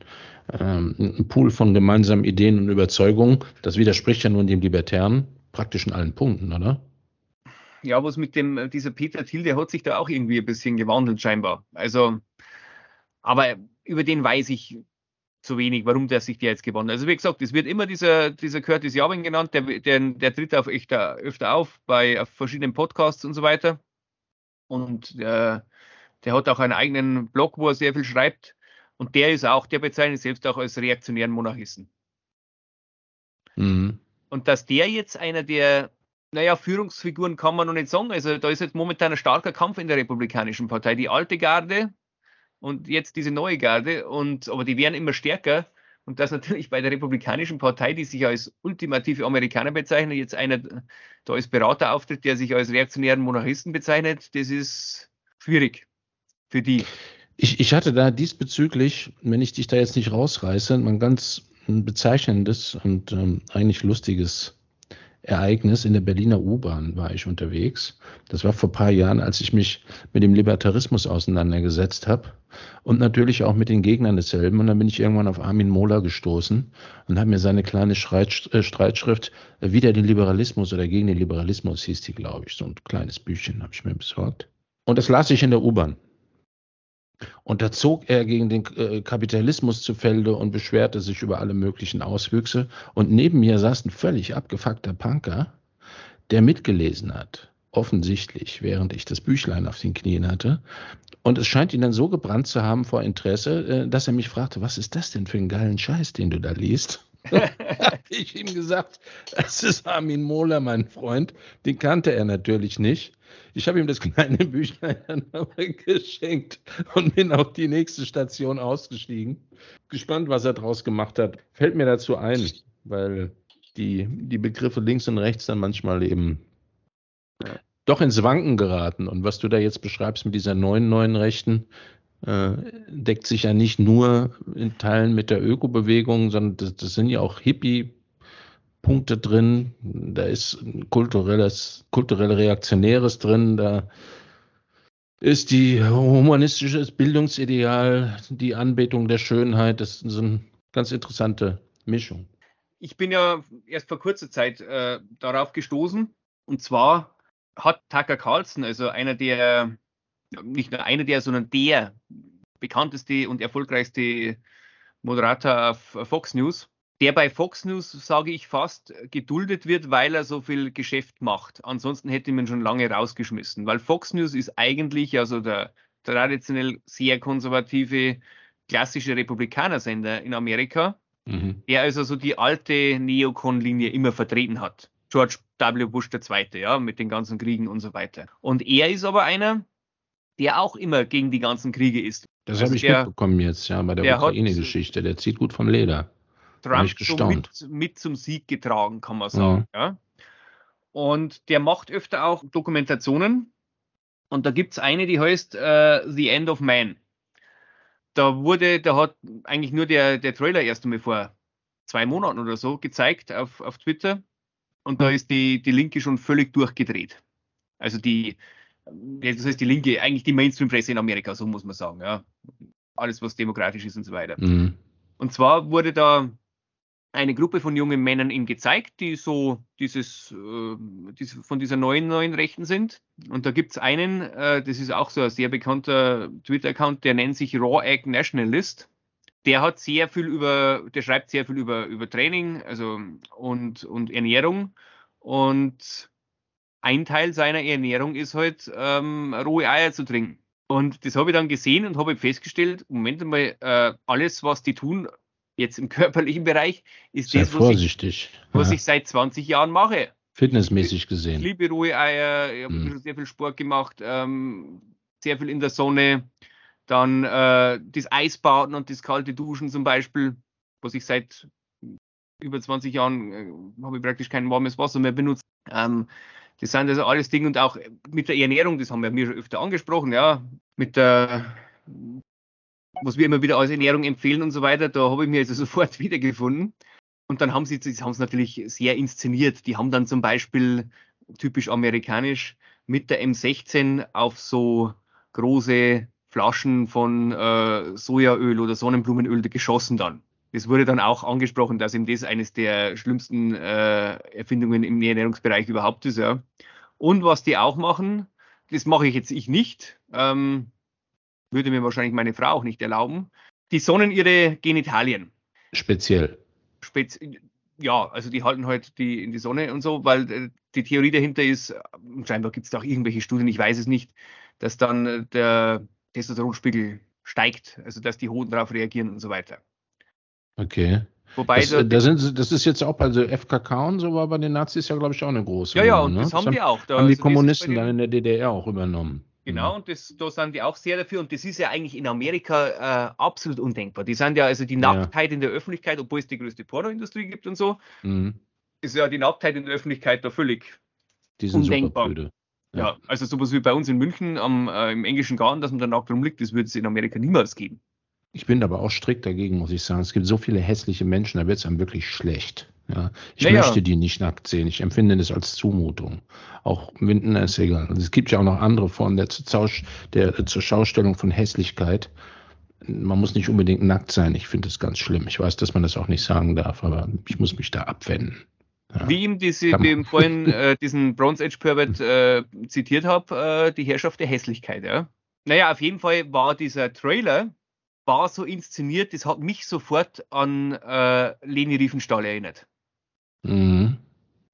ähm, ein Pool von gemeinsamen Ideen und Überzeugungen. Das widerspricht ja nun dem Libertären praktisch in allen Punkten, oder? Ja, was mit dem, dieser Peter Thiel, der hat sich da auch irgendwie ein bisschen gewandelt, scheinbar. Also, aber über den weiß ich zu wenig, warum der sich der jetzt gewonnen hat. Also wie gesagt, es wird immer dieser, dieser Curtis Jabin genannt, der, der, der tritt auf öfter, öfter auf bei auf verschiedenen Podcasts und so weiter. Und äh, der hat auch einen eigenen Blog, wo er sehr viel schreibt. Und der ist auch, der bezeichnet selbst auch als reaktionären Monarchisten. Mhm. Und dass der jetzt einer der, naja, Führungsfiguren kann man noch nicht sagen. Also da ist jetzt momentan ein starker Kampf in der Republikanischen Partei. Die alte Garde, und jetzt diese neue Garde. Und, aber die werden immer stärker. Und das natürlich bei der Republikanischen Partei, die sich als ultimative Amerikaner bezeichnet, jetzt einer da als Berater auftritt, der sich als reaktionären Monarchisten bezeichnet, das ist schwierig für die. Ich, ich hatte da diesbezüglich, wenn ich dich da jetzt nicht rausreiße, ein ganz bezeichnendes und ähm, eigentlich lustiges Ereignis in der Berliner U-Bahn war ich unterwegs. Das war vor ein paar Jahren, als ich mich mit dem Libertarismus auseinandergesetzt habe und natürlich auch mit den Gegnern desselben. Und dann bin ich irgendwann auf Armin Mohler gestoßen und habe mir seine kleine Streit, äh, Streitschrift äh, Wieder den Liberalismus oder gegen den Liberalismus hieß die, glaube ich. So ein kleines Büchchen habe ich mir besorgt. Und das las ich in der U-Bahn. Und da zog er gegen den äh, Kapitalismus zu Felde und beschwerte sich über alle möglichen Auswüchse. Und neben mir saß ein völlig abgefuckter Punker, der mitgelesen hat, offensichtlich, während ich das Büchlein auf den Knien hatte. Und es scheint ihn dann so gebrannt zu haben vor Interesse, äh, dass er mich fragte, was ist das denn für einen geilen Scheiß, den du da liest? [LAUGHS] [LAUGHS] habe ich ihm gesagt, das ist Armin Mohler, mein Freund. Den kannte er natürlich nicht. Ich habe ihm das kleine [LAUGHS] Büchlein dann aber geschenkt und bin auf die nächste Station ausgestiegen. Gespannt, was er draus gemacht hat. Fällt mir dazu ein, weil die, die Begriffe links und rechts dann manchmal eben doch ins Wanken geraten. Und was du da jetzt beschreibst mit dieser neuen, neuen Rechten, äh, deckt sich ja nicht nur in Teilen mit der Ökobewegung, sondern das, das sind ja auch Hippie- Punkte drin, da ist kulturelles, kulturell Reaktionäres drin, da ist die humanistische Bildungsideal, die Anbetung der Schönheit, das ist eine ganz interessante Mischung. Ich bin ja erst vor kurzer Zeit äh, darauf gestoßen. Und zwar hat Tucker Carlson, also einer der, nicht nur einer der, sondern der bekannteste und erfolgreichste Moderator auf Fox News, der bei Fox News, sage ich fast, geduldet wird, weil er so viel Geschäft macht. Ansonsten hätte man schon lange rausgeschmissen, weil Fox News ist eigentlich also der traditionell sehr konservative, klassische Republikanersender in Amerika, mhm. der also so die alte Neokon-Linie immer vertreten hat. George W. Bush II., ja, mit den ganzen Kriegen und so weiter. Und er ist aber einer, der auch immer gegen die ganzen Kriege ist. Das also habe ich der, mitbekommen jetzt, ja, bei der Ukraine-Geschichte. Der zieht gut vom Leder. Trump so mit, mit, zum Sieg getragen, kann man sagen. Ja. ja. Und der macht öfter auch Dokumentationen. Und da gibt es eine, die heißt uh, The End of Man. Da wurde, da hat eigentlich nur der, der Trailer erst einmal vor zwei Monaten oder so gezeigt auf, auf Twitter. Und da ist die, die Linke schon völlig durchgedreht. Also die, das heißt die Linke, eigentlich die Mainstream-Presse in Amerika, so muss man sagen. Ja. Alles, was demokratisch ist und so weiter. Mhm. Und zwar wurde da eine Gruppe von jungen Männern ihm gezeigt, die so dieses, äh, diese, von dieser neuen neuen Rechten sind. Und da gibt es einen, äh, das ist auch so ein sehr bekannter Twitter-Account, der nennt sich Raw Egg Nationalist. Der hat sehr viel über, der schreibt sehr viel über, über Training also, und, und Ernährung. Und ein Teil seiner Ernährung ist halt, ähm, rohe Eier zu trinken. Und das habe ich dann gesehen und habe festgestellt, Moment mal, äh, alles, was die tun, jetzt im körperlichen Bereich, ist Sei das, was, ich, was ich seit 20 Jahren mache. Fitnessmäßig gesehen. Ich liebe rohe Eier, ich habe hm. sehr viel Sport gemacht, ähm, sehr viel in der Sonne. Dann äh, das Eisbaden und das kalte Duschen zum Beispiel, was ich seit über 20 Jahren äh, habe ich praktisch kein warmes Wasser mehr benutzt. Ähm, das sind also alles Dinge und auch mit der Ernährung, das haben wir mir schon öfter angesprochen, ja, mit der was wir immer wieder als Ernährung empfehlen und so weiter, da habe ich mir also [LAUGHS] sofort wiedergefunden. Und dann haben sie es natürlich sehr inszeniert. Die haben dann zum Beispiel typisch amerikanisch mit der M16 auf so große Flaschen von äh, Sojaöl oder Sonnenblumenöl geschossen dann. Das wurde dann auch angesprochen, dass ihm das eines der schlimmsten äh, Erfindungen im Ernährungsbereich überhaupt ist. Ja. Und was die auch machen, das mache ich jetzt ich nicht. Ähm, würde mir wahrscheinlich meine Frau auch nicht erlauben. Die sonnen ihre Genitalien. Speziell. Spez ja, also die halten halt die in die Sonne und so, weil äh, die Theorie dahinter ist, äh, scheinbar gibt es da auch irgendwelche Studien, ich weiß es nicht, dass dann äh, der Testosteronspiegel steigt, also dass die Hoden darauf reagieren und so weiter. Okay. Wobei das, da sind, das ist jetzt auch, also FKK und so war bei den Nazis ja, glaube ich, auch eine große. Ja, ja, und ne? das haben das die auch. Da, haben die also Kommunisten dann in der DDR auch übernommen. Genau, mhm. und das, da sind die auch sehr dafür. Und das ist ja eigentlich in Amerika äh, absolut undenkbar. Die sind ja also die Nacktheit ja. in der Öffentlichkeit, obwohl es die größte Pornoindustrie gibt und so, mhm. ist ja die Nacktheit in der Öffentlichkeit da völlig undenkbar. Ja. ja. also sowas wie bei uns in München am, äh, im englischen Garten, dass man da nackt rumliegt, das würde es in Amerika niemals geben. Ich bin aber auch strikt dagegen, muss ich sagen. Es gibt so viele hässliche Menschen, da wird es einem wirklich schlecht. Ja, ich naja. möchte die nicht nackt sehen. Ich empfinde das als Zumutung. Auch Winden ist egal. Und es gibt ja auch noch andere Formen der, der zur Schaustellung von Hässlichkeit. Man muss nicht unbedingt nackt sein. Ich finde das ganz schlimm. Ich weiß, dass man das auch nicht sagen darf, aber ich muss mich da abwenden. Ja. Wie ihm diese, dem vorhin äh, diesen Bronze Age Pervert äh, zitiert habe, äh, die Herrschaft der Hässlichkeit. Ja? Naja, auf jeden Fall war dieser Trailer war so inszeniert, das hat mich sofort an äh, Leni Riefenstahl erinnert. Mhm.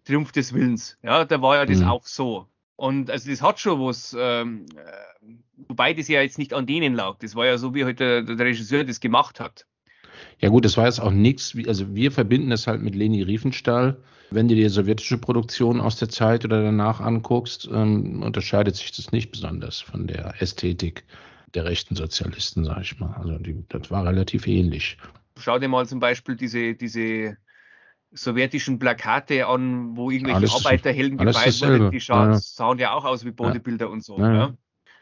Triumph des Willens. Ja, da war ja das mhm. auch so. Und also das hat schon was, ähm, äh, wobei das ja jetzt nicht an denen lag. Das war ja so, wie heute halt der, der Regisseur das gemacht hat. Ja gut, das war jetzt auch nichts, also wir verbinden das halt mit Leni Riefenstahl. Wenn du dir sowjetische Produktion aus der Zeit oder danach anguckst, ähm, unterscheidet sich das nicht besonders von der Ästhetik der rechten Sozialisten, sag ich mal. Also die, das war relativ ähnlich. Schau dir mal zum Beispiel diese, diese sowjetischen Plakate an, wo irgendwelche alles, Arbeiterhelden gemalt wurden, die schauen, ja. sahen ja auch aus wie Bodybuilder ja. und so. Ja.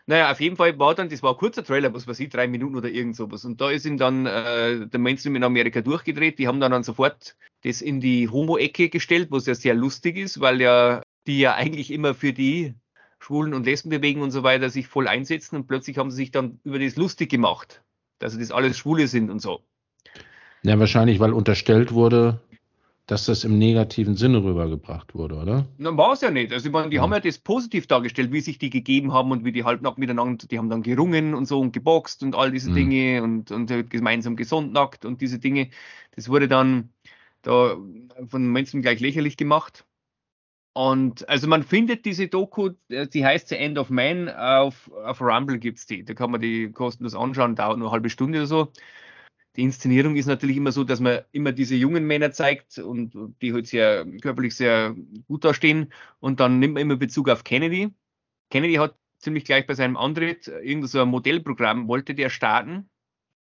Naja, auf jeden Fall war dann, das war ein kurzer Trailer, was weiß ich, drei Minuten oder irgend sowas. Und da ist ihm dann äh, der Mainstream in Amerika durchgedreht. Die haben dann, dann sofort das in die Homo-Ecke gestellt, was ja sehr lustig ist, weil ja die ja eigentlich immer für die Schwulen- und Lesbenbewegung und so weiter sich voll einsetzen und plötzlich haben sie sich dann über das lustig gemacht, dass sie das alles Schwule sind und so. Ja, wahrscheinlich, weil unterstellt wurde, dass das im negativen Sinne rübergebracht wurde, oder? Na, war es ja nicht. Also, ich meine, die ja. haben ja das positiv dargestellt, wie sich die gegeben haben und wie die halbnackt miteinander, die haben dann gerungen und so und geboxt und all diese mhm. Dinge und, und gemeinsam gesundnackt und diese Dinge. Das wurde dann da von Menschen gleich lächerlich gemacht. Und also man findet diese Doku, äh, die heißt The End of Man, auf, auf Rumble gibt es die. Da kann man die kostenlos anschauen, dauert nur eine halbe Stunde oder so die Inszenierung ist natürlich immer so, dass man immer diese jungen Männer zeigt und die halt sehr körperlich sehr gut dastehen und dann nimmt man immer Bezug auf Kennedy. Kennedy hat ziemlich gleich bei seinem Antritt irgendein so ein Modellprogramm wollte der starten.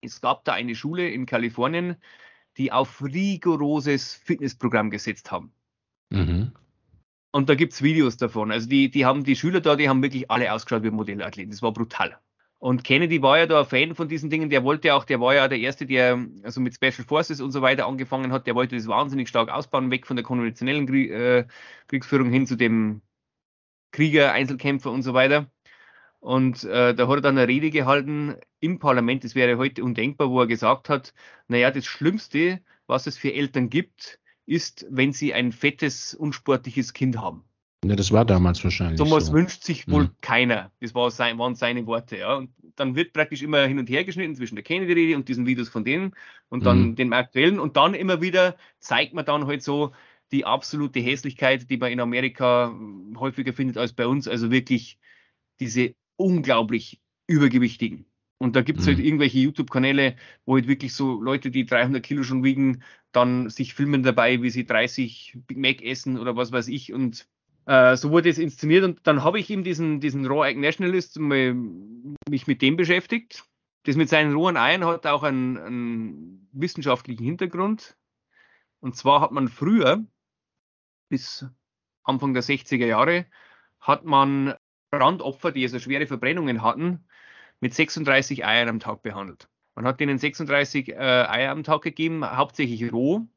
Es gab da eine Schule in Kalifornien, die auf rigoroses Fitnessprogramm gesetzt haben. Mhm. Und da gibt es Videos davon. Also die, die haben die Schüler da, die haben wirklich alle ausgeschaut wie Modellathleten. Das war brutal. Und Kennedy war ja da ein Fan von diesen Dingen. Der wollte auch, der war ja der Erste, der also mit Special Forces und so weiter angefangen hat. Der wollte das wahnsinnig stark ausbauen, weg von der konventionellen Krieg, äh, Kriegsführung hin zu dem Krieger, Einzelkämpfer und so weiter. Und äh, da hat er dann eine Rede gehalten im Parlament, das wäre heute undenkbar, wo er gesagt hat, naja, das Schlimmste, was es für Eltern gibt, ist, wenn sie ein fettes, unsportliches Kind haben. Ja, das war damals wahrscheinlich. Thomas so. wünscht sich wohl mhm. keiner. Das war sein, waren seine Worte. Ja. Und dann wird praktisch immer hin und her geschnitten zwischen der Kennedy-Rede und diesen Videos von denen und dann mhm. dem aktuellen. Und dann immer wieder zeigt man dann halt so die absolute Hässlichkeit, die man in Amerika häufiger findet als bei uns. Also wirklich diese unglaublich übergewichtigen. Und da gibt es halt mhm. halt irgendwelche YouTube-Kanäle, wo halt wirklich so Leute, die 300 Kilo schon wiegen, dann sich filmen dabei, wie sie 30 Big Mac essen oder was weiß ich. Und äh, so wurde es inszeniert und dann habe ich ihm diesen, diesen Raw Egg Nationalist mich mit dem beschäftigt. Das mit seinen rohen Eiern hat auch einen, einen wissenschaftlichen Hintergrund. Und zwar hat man früher, bis Anfang der 60er Jahre, hat man Brandopfer, die also schwere Verbrennungen hatten, mit 36 Eiern am Tag behandelt. Man hat ihnen 36 äh, Eier am Tag gegeben, hauptsächlich roh,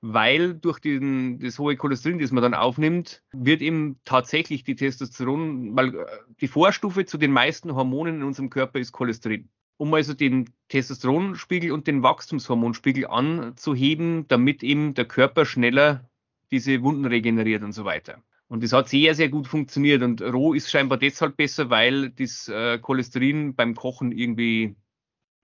weil durch den, das hohe Cholesterin, das man dann aufnimmt, wird eben tatsächlich die Testosteron, weil äh, die Vorstufe zu den meisten Hormonen in unserem Körper ist Cholesterin. Um also den Testosteronspiegel und den Wachstumshormonspiegel anzuheben, damit eben der Körper schneller diese Wunden regeneriert und so weiter. Und das hat sehr, sehr gut funktioniert. Und roh ist scheinbar deshalb besser, weil das äh, Cholesterin beim Kochen irgendwie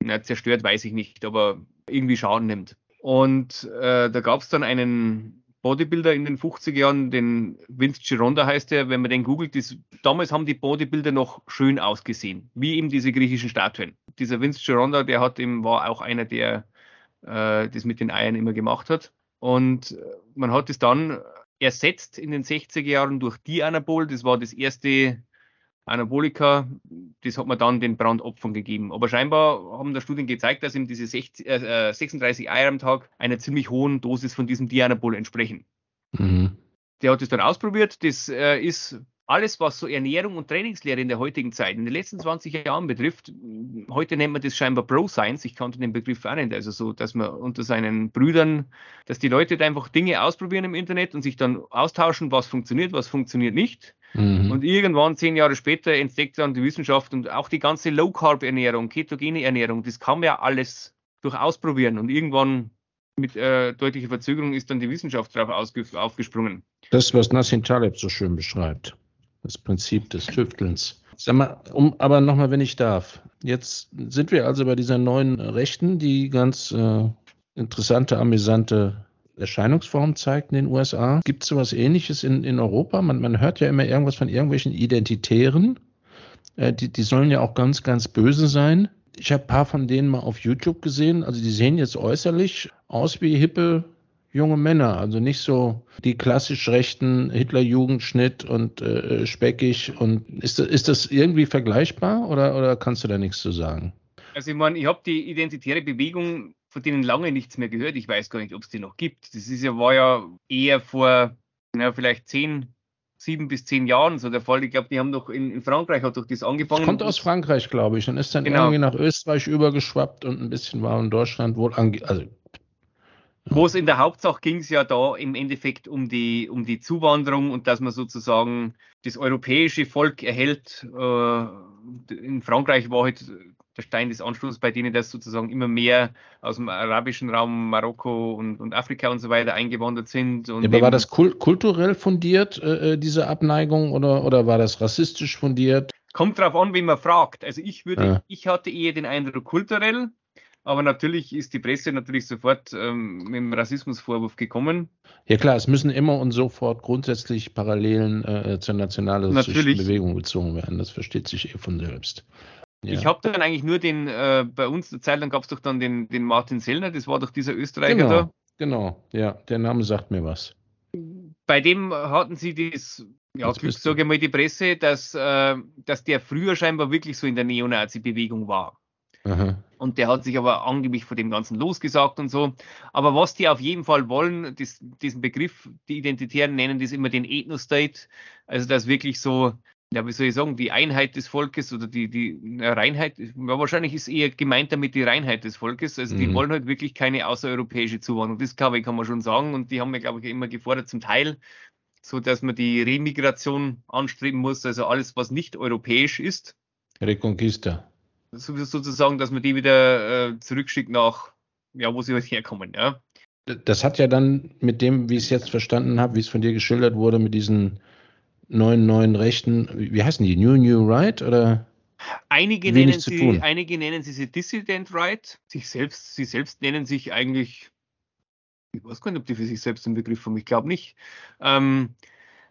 na, zerstört, weiß ich nicht, aber irgendwie Schaden nimmt. Und äh, da gab es dann einen Bodybuilder in den 50er Jahren, den Vince Gironda heißt er, wenn man den googelt, das, damals haben die Bodybuilder noch schön ausgesehen, wie eben diese griechischen Statuen. Dieser Vince Gironda, der hat eben, war auch einer, der äh, das mit den Eiern immer gemacht hat. Und äh, man hat es dann ersetzt in den 60er Jahren durch Dianabol. Das war das erste Anabolika, das hat man dann den Brandopfern gegeben. Aber scheinbar haben da Studien gezeigt, dass ihm diese 60, äh, 36 Eier am Tag einer ziemlich hohen Dosis von diesem Dianabol entsprechen. Mhm. Der hat es dann ausprobiert. Das äh, ist alles, was so Ernährung und Trainingslehre in der heutigen Zeit, in den letzten 20 Jahren betrifft, heute nennt man das scheinbar Pro-Science, ich kannte den Begriff auch nicht, also so, dass man unter seinen Brüdern, dass die Leute einfach Dinge ausprobieren im Internet und sich dann austauschen, was funktioniert, was funktioniert nicht. Mhm. Und irgendwann, zehn Jahre später, entdeckt dann die Wissenschaft und auch die ganze Low-Carb-Ernährung, ketogene Ernährung, das kann man ja alles durch Ausprobieren und irgendwann mit äh, deutlicher Verzögerung ist dann die Wissenschaft darauf aufgesprungen. Das, was Nassim Taleb so schön beschreibt das Prinzip des Tüftelns. Sag mal, um, aber nochmal, wenn ich darf. Jetzt sind wir also bei dieser neuen Rechten, die ganz äh, interessante, amüsante Erscheinungsform zeigt in den USA. Gibt es sowas ähnliches in, in Europa? Man, man hört ja immer irgendwas von irgendwelchen Identitären. Äh, die, die sollen ja auch ganz, ganz böse sein. Ich habe ein paar von denen mal auf YouTube gesehen. Also die sehen jetzt äußerlich aus wie hippe junge Männer, also nicht so die klassisch rechten Hitler-Jugendschnitt und äh, speckig. Und ist, ist das irgendwie vergleichbar oder, oder kannst du da nichts zu sagen? Also ich meine, ich habe die identitäre Bewegung von denen lange nichts mehr gehört. Ich weiß gar nicht, ob es die noch gibt. Das ist ja, war ja eher vor ja, vielleicht 10, sieben bis zehn Jahren so der Fall. Ich glaube, die haben doch in, in, Frankreich hat doch das angefangen. Das kommt aus Frankreich, glaube ich, und ist dann genau. irgendwie nach Österreich übergeschwappt und ein bisschen war in Deutschland wohl ange also wo es in der Hauptsache ging es ja da im Endeffekt um die, um die Zuwanderung und dass man sozusagen das europäische Volk erhält. Äh, in Frankreich war halt der Stein des Anstoßes bei denen, dass sozusagen immer mehr aus dem arabischen Raum, Marokko und, und Afrika und so weiter eingewandert sind. Ja, aber war das kulturell fundiert, äh, äh, diese Abneigung, oder, oder war das rassistisch fundiert? Kommt drauf an, wie man fragt. Also ich würde, ja. ich hatte eher den Eindruck kulturell, aber natürlich ist die Presse natürlich sofort ähm, mit dem Rassismusvorwurf gekommen. Ja klar, es müssen immer und sofort grundsätzlich Parallelen äh, zur nationalistischen Bewegung gezogen werden. Das versteht sich eh von selbst. Ja. Ich habe dann eigentlich nur den, äh, bei uns der Zeit lang gab es doch dann den, den Martin Sellner, das war doch dieser Österreicher genau, da. Genau, ja, der Name sagt mir was. Bei dem hatten sie das, ja, Glück, sage ich mal, die Presse, dass, äh, dass der früher scheinbar wirklich so in der Neonazi-Bewegung war. Aha. Und der hat sich aber angeblich von dem Ganzen losgesagt und so. Aber was die auf jeden Fall wollen, das, diesen Begriff, die Identitären nennen das immer den Ethnostate. Also, dass wirklich so ja, wie soll ich sagen, die Einheit des Volkes oder die, die Reinheit, ja, wahrscheinlich ist eher gemeint damit die Reinheit des Volkes. Also die mhm. wollen halt wirklich keine außereuropäische Zuwanderung. Das ich, kann man schon sagen. Und die haben ja, glaube ich, immer gefordert, zum Teil, so dass man die Remigration anstreben muss, also alles, was nicht europäisch ist. Reconquista. So, sozusagen, dass man die wieder äh, zurückschickt nach, ja, wo sie halt herkommen, ja. Das hat ja dann mit dem, wie ich es jetzt verstanden habe, wie es von dir geschildert wurde, mit diesen neuen, neuen Rechten, wie heißen die? New New Right oder? Einige nennen, sie, einige nennen sie, sie Dissident Right. Sich selbst, sie selbst nennen sich eigentlich, ich weiß gar nicht, ob die für sich selbst einen Begriff haben, ich glaube nicht. Ähm,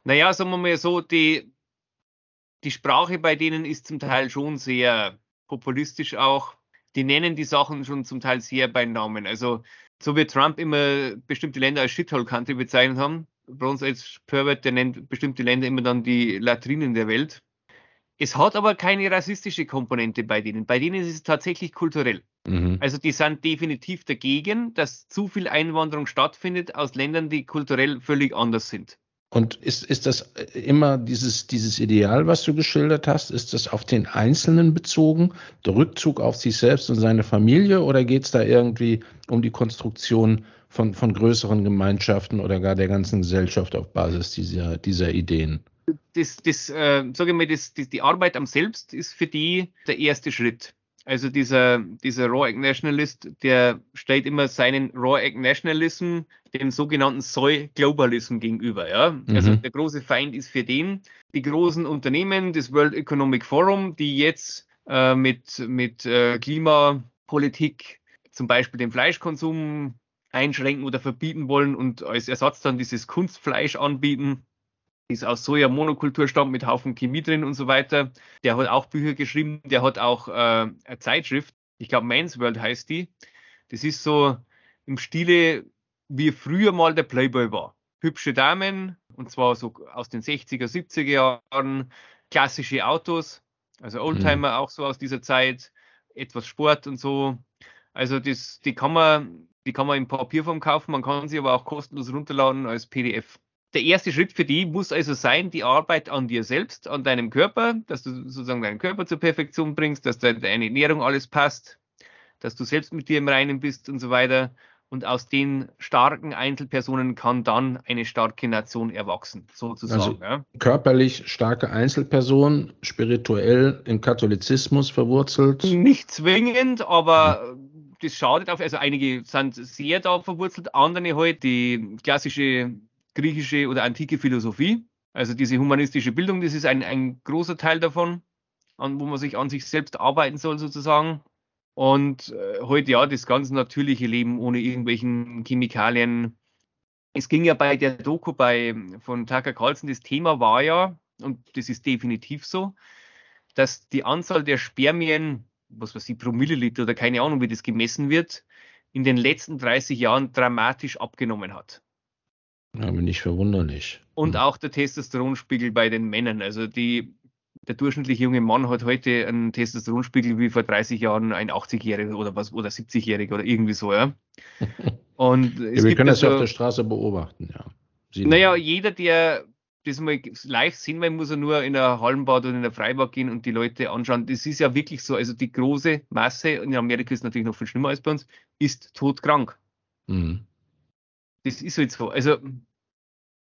naja, sagen wir mal so, die, die Sprache bei denen ist zum Teil schon sehr populistisch auch. Die nennen die Sachen schon zum Teil sehr bei Namen. Also, so wie Trump immer bestimmte Länder als Shithole Country bezeichnet haben, Bronze Age Pervert, der nennt bestimmte Länder immer dann die Latrinen der Welt. Es hat aber keine rassistische Komponente bei denen. Bei denen ist es tatsächlich kulturell. Mhm. Also die sind definitiv dagegen, dass zu viel Einwanderung stattfindet aus Ländern, die kulturell völlig anders sind. Und ist, ist das immer dieses, dieses Ideal, was du geschildert hast, ist das auf den Einzelnen bezogen, der Rückzug auf sich selbst und seine Familie, oder geht es da irgendwie um die Konstruktion von, von größeren Gemeinschaften oder gar der ganzen Gesellschaft auf Basis dieser, dieser Ideen? Das, das äh, sage ich mal, das, das, die Arbeit am Selbst ist für die der erste Schritt. Also dieser, dieser Raw Egg Nationalist, der stellt immer seinen Raw Egg Nationalism dem sogenannten Soy Globalism gegenüber. Ja? Also mhm. Also der große Feind ist für den die großen Unternehmen, das World Economic Forum, die jetzt äh, mit, mit äh, Klimapolitik zum Beispiel den Fleischkonsum einschränken oder verbieten wollen und als Ersatz dann dieses Kunstfleisch anbieten, das aus Soja-Monokultur stammt mit Haufen Chemie drin und so weiter. Der hat auch Bücher geschrieben, der hat auch äh, eine Zeitschrift, ich glaube Man's World heißt die. Das ist so im Stile, wie früher mal der Playboy war. Hübsche Damen, und zwar so aus den 60er, 70er Jahren, klassische Autos, also Oldtimer mhm. auch so aus dieser Zeit, etwas Sport und so. Also das, die kann man die kann man in Papierform kaufen, man kann sie aber auch kostenlos runterladen als PDF. Der erste Schritt für die muss also sein, die Arbeit an dir selbst, an deinem Körper, dass du sozusagen deinen Körper zur Perfektion bringst, dass deine Ernährung alles passt, dass du selbst mit dir im Reinen bist und so weiter. Und aus den starken Einzelpersonen kann dann eine starke Nation erwachsen, sozusagen. Also ja. Körperlich starke Einzelperson, spirituell im Katholizismus verwurzelt? Nicht zwingend, aber das schadet auf, also einige sind sehr da verwurzelt, andere halt die klassische griechische oder antike Philosophie, also diese humanistische Bildung, das ist ein, ein großer Teil davon, an, wo man sich an sich selbst arbeiten soll sozusagen. Und äh, heute ja, das ganz natürliche Leben ohne irgendwelchen Chemikalien. Es ging ja bei der Doku bei, von Tucker Carlson, das Thema war ja, und das ist definitiv so, dass die Anzahl der Spermien was weiß ich, pro Milliliter oder keine Ahnung, wie das gemessen wird, in den letzten 30 Jahren dramatisch abgenommen hat. Ja, bin ich verwunderlich. Und hm. auch der Testosteronspiegel bei den Männern. Also die, der durchschnittliche junge Mann hat heute einen Testosteronspiegel wie vor 30 Jahren ein 80-Jähriger oder was oder 70-Jähriger oder irgendwie so, ja. [LAUGHS] Und ja, wir können das ja auf der Straße beobachten, ja. Sie naja, jeder, der das mal live sehen will, muss er nur in ein Hallenbad oder in ein Freibad gehen und die Leute anschauen. Das ist ja wirklich so. Also die große Masse, und in Amerika ist es natürlich noch viel schlimmer als bei uns, ist todkrank. Mhm. Das ist halt so. Also,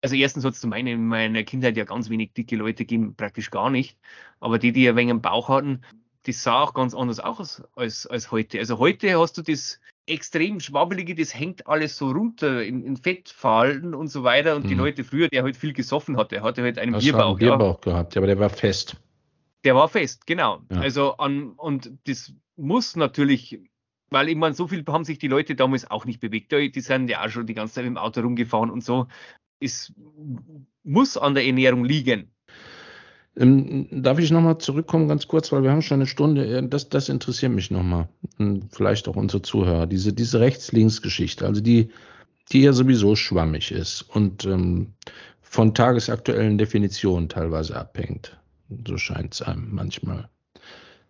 also erstens hat es zu meinen, in meiner Kindheit ja ganz wenig dicke Leute gegeben, praktisch gar nicht. Aber die, die ein wenig einen Bauch hatten, das sah auch ganz anders aus als, als heute. Also heute hast du das extrem schwabbelige, das hängt alles so runter in, in Fettfallen und so weiter. Und mhm. die Leute früher, der halt viel gesoffen hat, der hatte halt einen das Bierbauch. Einen Bierbauch ja. gehabt, aber der war fest. Der war fest, genau. Ja. Also an, und das muss natürlich, weil ich meine, so viel haben sich die Leute damals auch nicht bewegt. Die sind ja auch schon die ganze Zeit im Auto rumgefahren und so. Es muss an der Ernährung liegen. Ähm, darf ich nochmal zurückkommen, ganz kurz, weil wir haben schon eine Stunde. Das, das interessiert mich nochmal. Vielleicht auch unsere Zuhörer. Diese, diese Rechts-Links-Geschichte, also die, die ja sowieso schwammig ist und ähm, von tagesaktuellen Definitionen teilweise abhängt. So scheint es einem manchmal.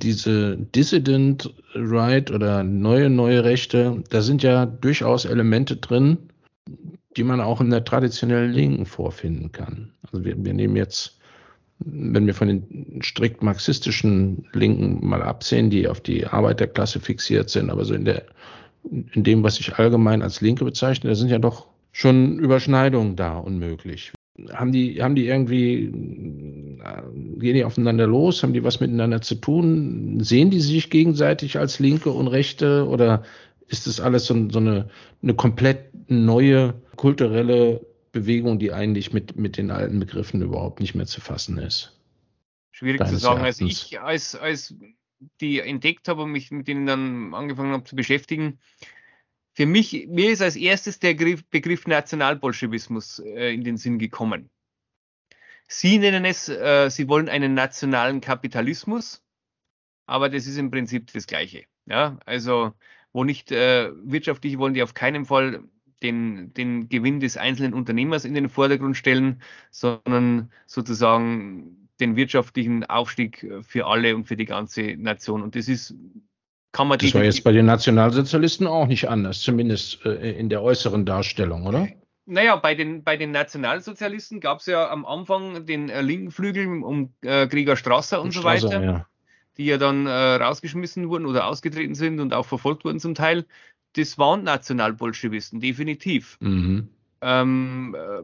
Diese Dissident Right oder neue, neue Rechte, da sind ja durchaus Elemente drin, die man auch in der traditionellen Linken vorfinden kann. Also wir, wir nehmen jetzt wenn wir von den strikt marxistischen Linken mal absehen, die auf die Arbeiterklasse fixiert sind, aber so in der, in dem, was ich allgemein als Linke bezeichne, da sind ja doch schon Überschneidungen da unmöglich. Haben die, haben die irgendwie, gehen die aufeinander los? Haben die was miteinander zu tun? Sehen die sich gegenseitig als Linke und Rechte oder ist das alles so, so eine, eine komplett neue kulturelle Bewegung, die eigentlich mit, mit den alten Begriffen überhaupt nicht mehr zu fassen ist. Schwierig zu sagen. Also ich, als, als die entdeckt habe und mich mit denen dann angefangen habe zu beschäftigen, für mich, mir ist als erstes der Begriff Nationalbolschewismus äh, in den Sinn gekommen. Sie nennen es, äh, Sie wollen einen nationalen Kapitalismus, aber das ist im Prinzip das Gleiche. Ja, also wo nicht äh, wirtschaftlich wollen die auf keinen Fall den, den Gewinn des einzelnen Unternehmers in den Vordergrund stellen, sondern sozusagen den wirtschaftlichen Aufstieg für alle und für die ganze Nation. Und das ist, kann man Das war jetzt bei den Nationalsozialisten auch nicht anders, zumindest äh, in der äußeren Darstellung, oder? Naja, bei den, bei den Nationalsozialisten gab es ja am Anfang den äh, linken Flügel um äh, Gregor Strasser und, und so weiter, ja. die ja dann äh, rausgeschmissen wurden oder ausgetreten sind und auch verfolgt wurden zum Teil das waren Nationalbolschewisten, definitiv. Mhm. Ähm, äh,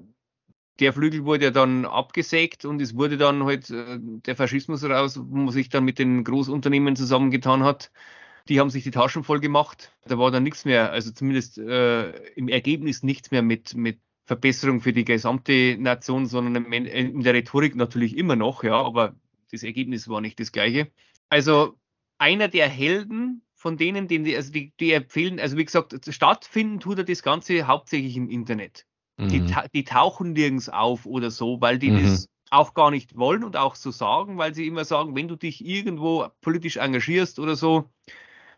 der Flügel wurde ja dann abgesägt und es wurde dann halt äh, der Faschismus raus, wo man sich dann mit den Großunternehmen zusammengetan hat. Die haben sich die Taschen voll gemacht. Da war dann nichts mehr, also zumindest äh, im Ergebnis nichts mehr mit, mit Verbesserung für die gesamte Nation, sondern in der Rhetorik natürlich immer noch, ja, aber das Ergebnis war nicht das gleiche. Also einer der Helden von denen, die, also die, die empfehlen, also wie gesagt, stattfinden tut er das Ganze hauptsächlich im Internet. Mhm. Die, die, tauchen nirgends auf oder so, weil die mhm. das auch gar nicht wollen und auch so sagen, weil sie immer sagen, wenn du dich irgendwo politisch engagierst oder so,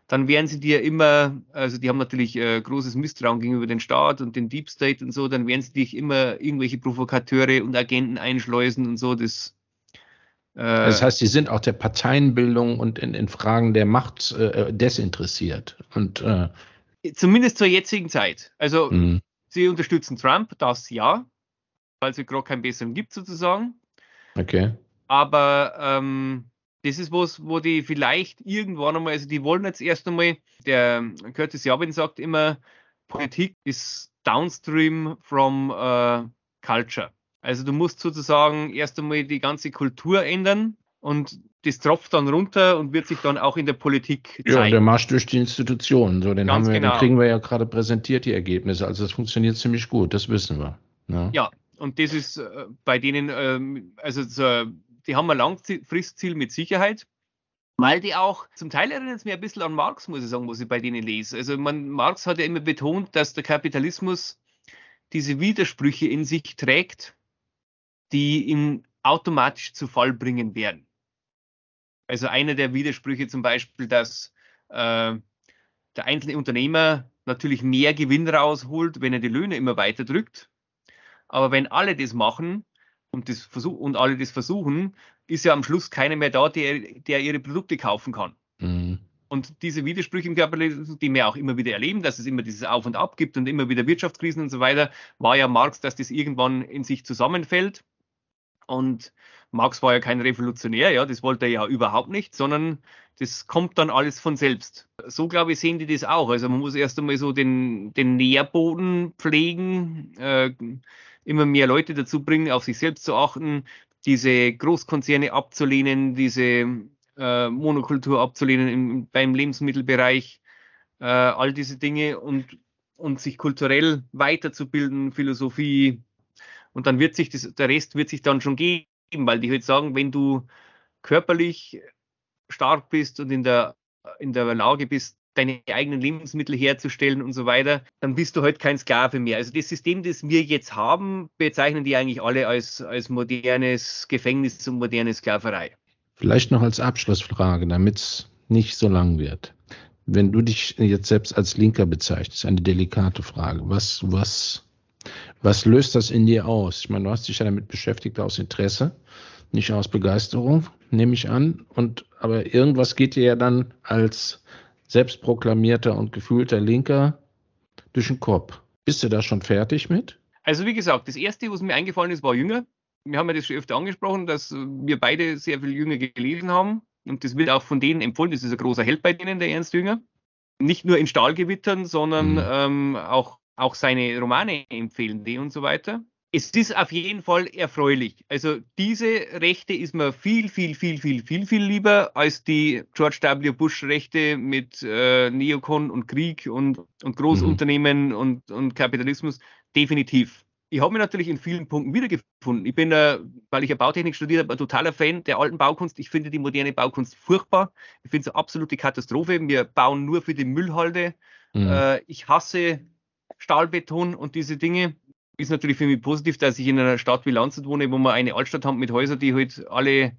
dann werden sie dir immer, also die haben natürlich äh, großes Misstrauen gegenüber dem Staat und den Deep State und so, dann werden sie dich immer irgendwelche Provokateure und Agenten einschleusen und so. Das das heißt, sie sind auch der Parteienbildung und in, in Fragen der Macht äh, desinteressiert. Und, äh, Zumindest zur jetzigen Zeit. Also mh. sie unterstützen Trump, das ja, weil es gerade keinen besseren gibt sozusagen. Okay. Aber ähm, das ist was, wo die vielleicht irgendwann einmal, also die wollen jetzt erst einmal, der Curtis Jabin sagt immer, Politik ist downstream from uh, culture. Also du musst sozusagen erst einmal die ganze Kultur ändern und das tropft dann runter und wird sich dann auch in der Politik zeigen. Ja, der Marsch durch die Institutionen. So, den, haben wir, genau. den kriegen wir ja gerade präsentiert, die Ergebnisse. Also das funktioniert ziemlich gut, das wissen wir. Ja, ja und das ist äh, bei denen, ähm, also so, die haben ein Langfristziel mit Sicherheit. Weil die auch, zum Teil erinnert es mir ein bisschen an Marx, muss ich sagen, was ich bei denen lese. Also man, Marx hat ja immer betont, dass der Kapitalismus diese Widersprüche in sich trägt, die ihn automatisch zu Fall bringen werden. Also einer der Widersprüche zum Beispiel, dass äh, der einzelne Unternehmer natürlich mehr Gewinn rausholt, wenn er die Löhne immer weiter drückt. Aber wenn alle das machen und, das versuch und alle das versuchen, ist ja am Schluss keiner mehr da, der, der ihre Produkte kaufen kann. Mhm. Und diese Widersprüche im Kapitalismus, die wir auch immer wieder erleben, dass es immer dieses Auf und Ab gibt und immer wieder Wirtschaftskrisen und so weiter, war ja Marx, dass das irgendwann in sich zusammenfällt Und Marx war ja kein Revolutionär, ja, das wollte er ja überhaupt nicht, sondern das kommt dann alles von selbst. So, glaube ich, sehen die das auch. Also man muss erst einmal so den, den Nährboden pflegen, äh, immer mehr Leute dazu bringen, auf sich selbst zu achten, diese Großkonzerne abzulehnen, diese äh, Monokultur abzulehnen im, beim Lebensmittelbereich, äh, all diese Dinge und, und sich kulturell weiterzubilden, Philosophie. Und dann wird sich das, der Rest wird sich dann schon geben, weil die halt sagen, wenn du körperlich stark bist und in der, in der Lage bist, deine eigenen Lebensmittel herzustellen und so weiter, dann bist du halt kein Sklave mehr. Also das System, das wir jetzt haben, bezeichnen die eigentlich alle als, als modernes Gefängnis und moderne Sklaverei. Vielleicht noch als Abschlussfrage, damit es nicht so lang wird. Wenn du dich jetzt selbst als Linker bezeichnest, eine delikate Frage, was, was, was löst das in dir aus? Ich meine, du hast dich ja damit beschäftigt aus Interesse, nicht aus Begeisterung, nehme ich an. Und aber irgendwas geht dir ja dann als selbstproklamierter und gefühlter Linker durch den Kopf. Bist du da schon fertig mit? Also wie gesagt, das erste, was mir eingefallen ist, war Jünger. Wir haben ja das schon öfter angesprochen, dass wir beide sehr viel Jünger gelesen haben. Und das wird auch von denen empfohlen. Das ist ein großer Held bei denen, der Ernst Jünger. Nicht nur in Stahlgewittern, sondern mhm. ähm, auch, auch seine Romane empfehlen die und so weiter es ist auf jeden Fall erfreulich. Also diese Rechte ist mir viel, viel, viel, viel, viel, viel lieber als die George W. Bush Rechte mit äh, Neokon und Krieg und, und Großunternehmen mhm. und, und Kapitalismus. Definitiv. Ich habe mich natürlich in vielen Punkten wiedergefunden. Ich bin, äh, weil ich ja Bautechnik studiert habe, ein totaler Fan der alten Baukunst. Ich finde die moderne Baukunst furchtbar. Ich finde es eine absolute Katastrophe. Wir bauen nur für die Müllhalde. Mhm. Äh, ich hasse Stahlbeton und diese Dinge ist natürlich für mich positiv, dass ich in einer Stadt wie Landshut wohne, wo wir eine Altstadt haben mit Häusern, die halt alle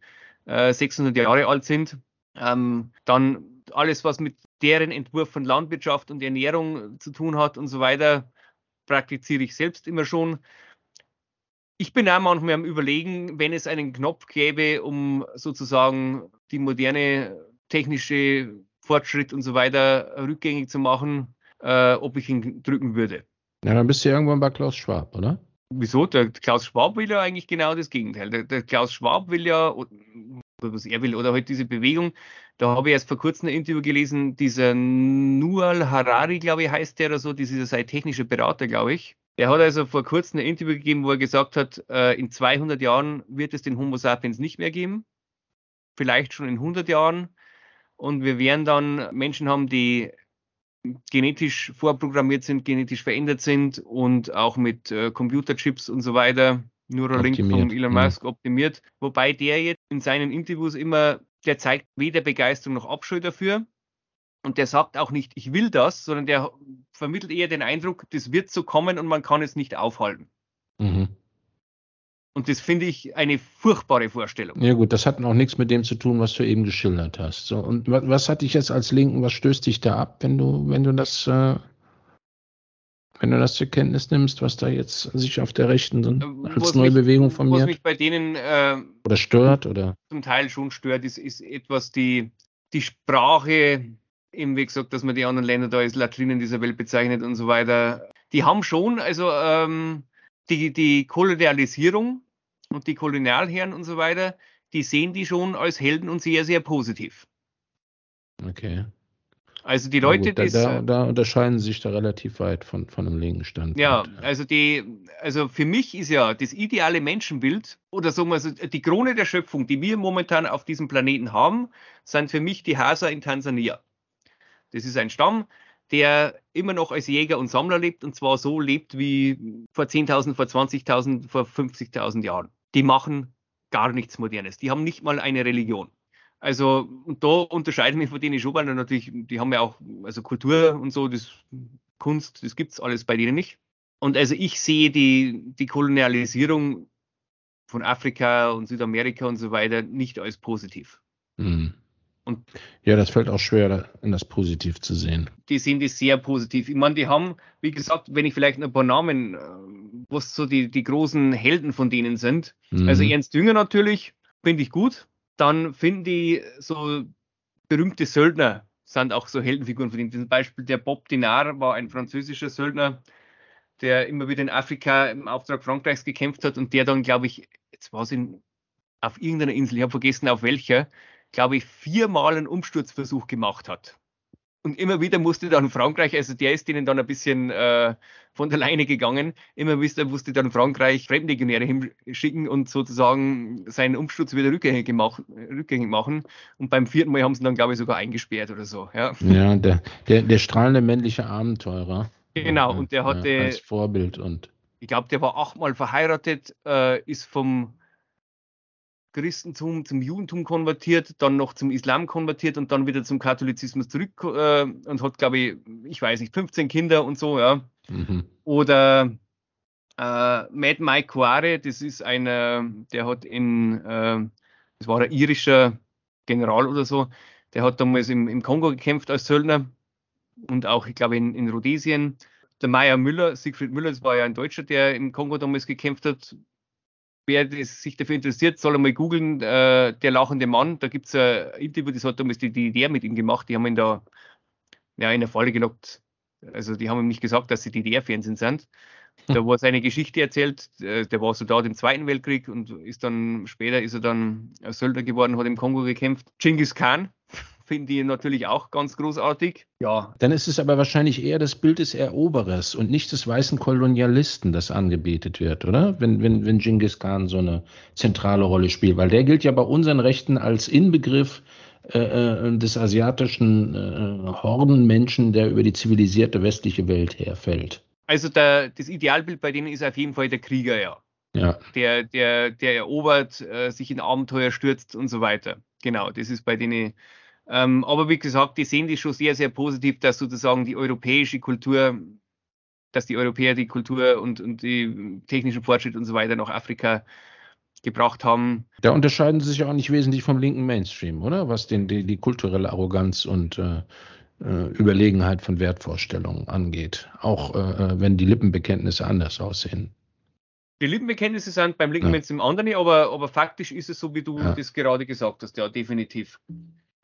äh, 600 Jahre alt sind. Ähm, dann alles, was mit deren Entwurf von Landwirtschaft und Ernährung zu tun hat und so weiter, praktiziere ich selbst immer schon. Ich bin auch manchmal am Überlegen, wenn es einen Knopf gäbe, um sozusagen die moderne technische Fortschritt und so weiter rückgängig zu machen, äh, ob ich ihn drücken würde. Ja, dann bist du irgendwann bei Klaus Schwab, oder? Wieso? Der Klaus Schwab will ja eigentlich genau das Gegenteil. Der, der Klaus Schwab will ja, was er will, oder halt diese Bewegung. Da habe ich erst vor kurzem ein Interview gelesen, dieser Nual Harari, glaube ich, heißt der oder so, dieser sei technischer Berater, glaube ich. Er hat also vor kurzem ein Interview gegeben, wo er gesagt hat, äh, in 200 Jahren wird es den Homo sapiens nicht mehr geben. Vielleicht schon in 100 Jahren. Und wir werden dann Menschen haben, die genetisch vorprogrammiert sind, genetisch verändert sind und auch mit äh, Computerchips und so weiter, Neuralink optimiert. von Elon Musk ja. optimiert. Wobei der jetzt in seinen Interviews immer, der zeigt weder Begeisterung noch Abscheu dafür. Und der sagt auch nicht, ich will das, sondern der vermittelt eher den Eindruck, das wird so kommen und man kann es nicht aufhalten. Mhm. Und das finde ich eine furchtbare Vorstellung. Ja gut, das hat auch nichts mit dem zu tun, was du eben geschildert hast. So, und was, was hat dich jetzt als Linken, was stößt dich da ab, wenn du, wenn du das, äh, wenn du das zur Kenntnis nimmst, was da jetzt sich auf der Rechten äh, als was neue mich, Bewegung formiert? Was mich bei denen äh, oder stört oder zum Teil schon stört, ist, ist etwas die die Sprache, eben wie gesagt, dass man die anderen Länder da als Latrinen dieser Welt bezeichnet und so weiter. Die haben schon, also ähm, die, die Kolonialisierung und die Kolonialherren und so weiter, die sehen die schon als Helden und sehr, sehr positiv. Okay. Also die Leute, gut, da, da, da, unterscheiden sich da relativ weit von, von einem linken Standpunkt. Ja, also die, also für mich ist ja das ideale Menschenbild oder sagen wir so, die Krone der Schöpfung, die wir momentan auf diesem Planeten haben, sind für mich die Hasa in Tansania. Das ist ein Stamm, der immer noch als Jäger und Sammler lebt und zwar so lebt wie vor 10.000, vor 20.000, vor 50.000 Jahren. Die machen gar nichts Modernes. Die haben nicht mal eine Religion. Also, und da unterscheiden mich von denen schon, weil natürlich, die haben ja auch, also Kultur und so, das Kunst, das gibt es alles bei denen nicht. Und also ich sehe die, die Kolonialisierung von Afrika und Südamerika und so weiter nicht als positiv. Mhm. Und ja, das fällt auch schwer, in das positiv zu sehen. Die sehen das sehr positiv. Ich meine, die haben, wie gesagt, wenn ich vielleicht ein paar Namen, äh, was so die, die großen Helden von denen sind. Mhm. Also Ernst Dünger natürlich, finde ich gut. Dann finde ich so berühmte Söldner sind auch so Heldenfiguren von denen. Zum Beispiel der Bob Dinard war ein französischer Söldner, der immer wieder in Afrika im Auftrag Frankreichs gekämpft hat und der dann, glaube ich, jetzt war es auf irgendeiner Insel, ich habe vergessen auf welcher, glaube ich, viermal einen Umsturzversuch gemacht hat. Und immer wieder musste dann Frankreich, also der ist denen dann ein bisschen äh, von der Leine gegangen, immer wieder musste dann Frankreich Fremdlegionäre hinschicken und sozusagen seinen Umsturz wieder rückgängig, gemacht, rückgängig machen. Und beim vierten Mal haben sie dann, glaube ich, sogar eingesperrt oder so. Ja, ja der, der, der strahlende männliche Abenteurer. Genau, und der hatte. Ja, als Vorbild und. Ich glaube, der war achtmal verheiratet, äh, ist vom Christentum zum Judentum konvertiert, dann noch zum Islam konvertiert und dann wieder zum Katholizismus zurück äh, und hat, glaube ich, ich weiß nicht, 15 Kinder und so, ja. Mhm. Oder äh, Mad Mike Quare, das ist einer, der hat in, äh, das war ein irischer General oder so, der hat damals im, im Kongo gekämpft als Söldner und auch, ich glaube, in, in Rhodesien. Der Meier Müller, Siegfried Müller, das war ja ein Deutscher, der im Kongo damals gekämpft hat, wer sich dafür interessiert, soll einmal googeln, äh, der lachende Mann. Da gibt es ein Interview, das hat damals die DDR mit ihm gemacht. Die haben ihn da ja, in der Falle gelockt. Also die haben ihm nicht gesagt, dass sie DDR-Fernsehen sind. Da hm. war seine Geschichte erzählt. Äh, der war Soldat im Zweiten Weltkrieg und ist dann später ist er dann Söldner geworden, hat im Kongo gekämpft. Genghis Khan, finde ich natürlich auch ganz großartig. Ja. Dann ist es aber wahrscheinlich eher das Bild des Eroberers und nicht des weißen Kolonialisten, das angebetet wird, oder? Wenn, wenn, wenn Genghis Khan so eine zentrale Rolle spielt, weil der gilt ja bei unseren Rechten als Inbegriff äh, äh des asiatischen äh, Hordenmenschen, der über die zivilisierte westliche Welt herfällt. Also der, das Idealbild bei denen ist auf jeden Fall der Krieger, ja. Ja. Der, der, der erobert, äh, sich in Abenteuer stürzt und so weiter. Genau, das ist bei denen ähm, aber wie gesagt, die sehen das schon sehr, sehr positiv, dass sozusagen die europäische Kultur, dass die Europäer die Kultur und, und die technischen Fortschritt und so weiter nach Afrika gebracht haben. Da unterscheiden sie sich auch nicht wesentlich vom linken Mainstream, oder? Was den, die, die kulturelle Arroganz und äh, äh Überlegenheit von Wertvorstellungen angeht. Auch äh, äh, wenn die Lippenbekenntnisse anders aussehen. Die Lippenbekenntnisse sind beim linken ja. Mainstream andere, aber, aber faktisch ist es so, wie du ja. das gerade gesagt hast, ja, definitiv.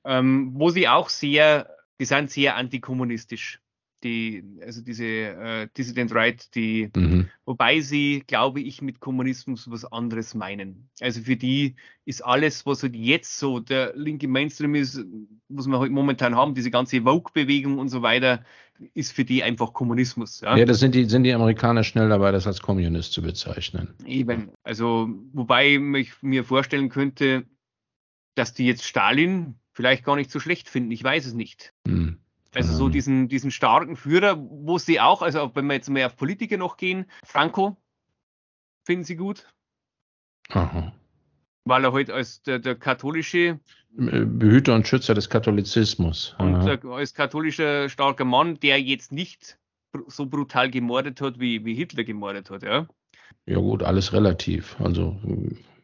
Ähm, wo sie auch sehr, die sind sehr antikommunistisch. Die, also diese äh, Dissident Right, die, mhm. wobei sie, glaube ich, mit Kommunismus was anderes meinen. Also für die ist alles, was halt jetzt so der linke Mainstream ist, was wir halt momentan haben, diese ganze Vogue-Bewegung und so weiter, ist für die einfach Kommunismus. Ja, ja das sind die, sind die Amerikaner schnell dabei, das als Kommunist zu bezeichnen. Eben. Also, wobei ich mir vorstellen könnte, dass die jetzt Stalin vielleicht gar nicht so schlecht finden. Ich weiß es nicht. Hm. Also so diesen, diesen starken Führer, wo sie auch, also wenn wir jetzt mehr auf Politiker noch gehen, Franco finden sie gut. Aha. Weil er heute halt als der, der, katholische Behüter und Schützer des Katholizismus. Und der, als katholischer starker Mann, der jetzt nicht so brutal gemordet hat, wie, wie Hitler gemordet hat, ja. Ja gut, alles relativ. Also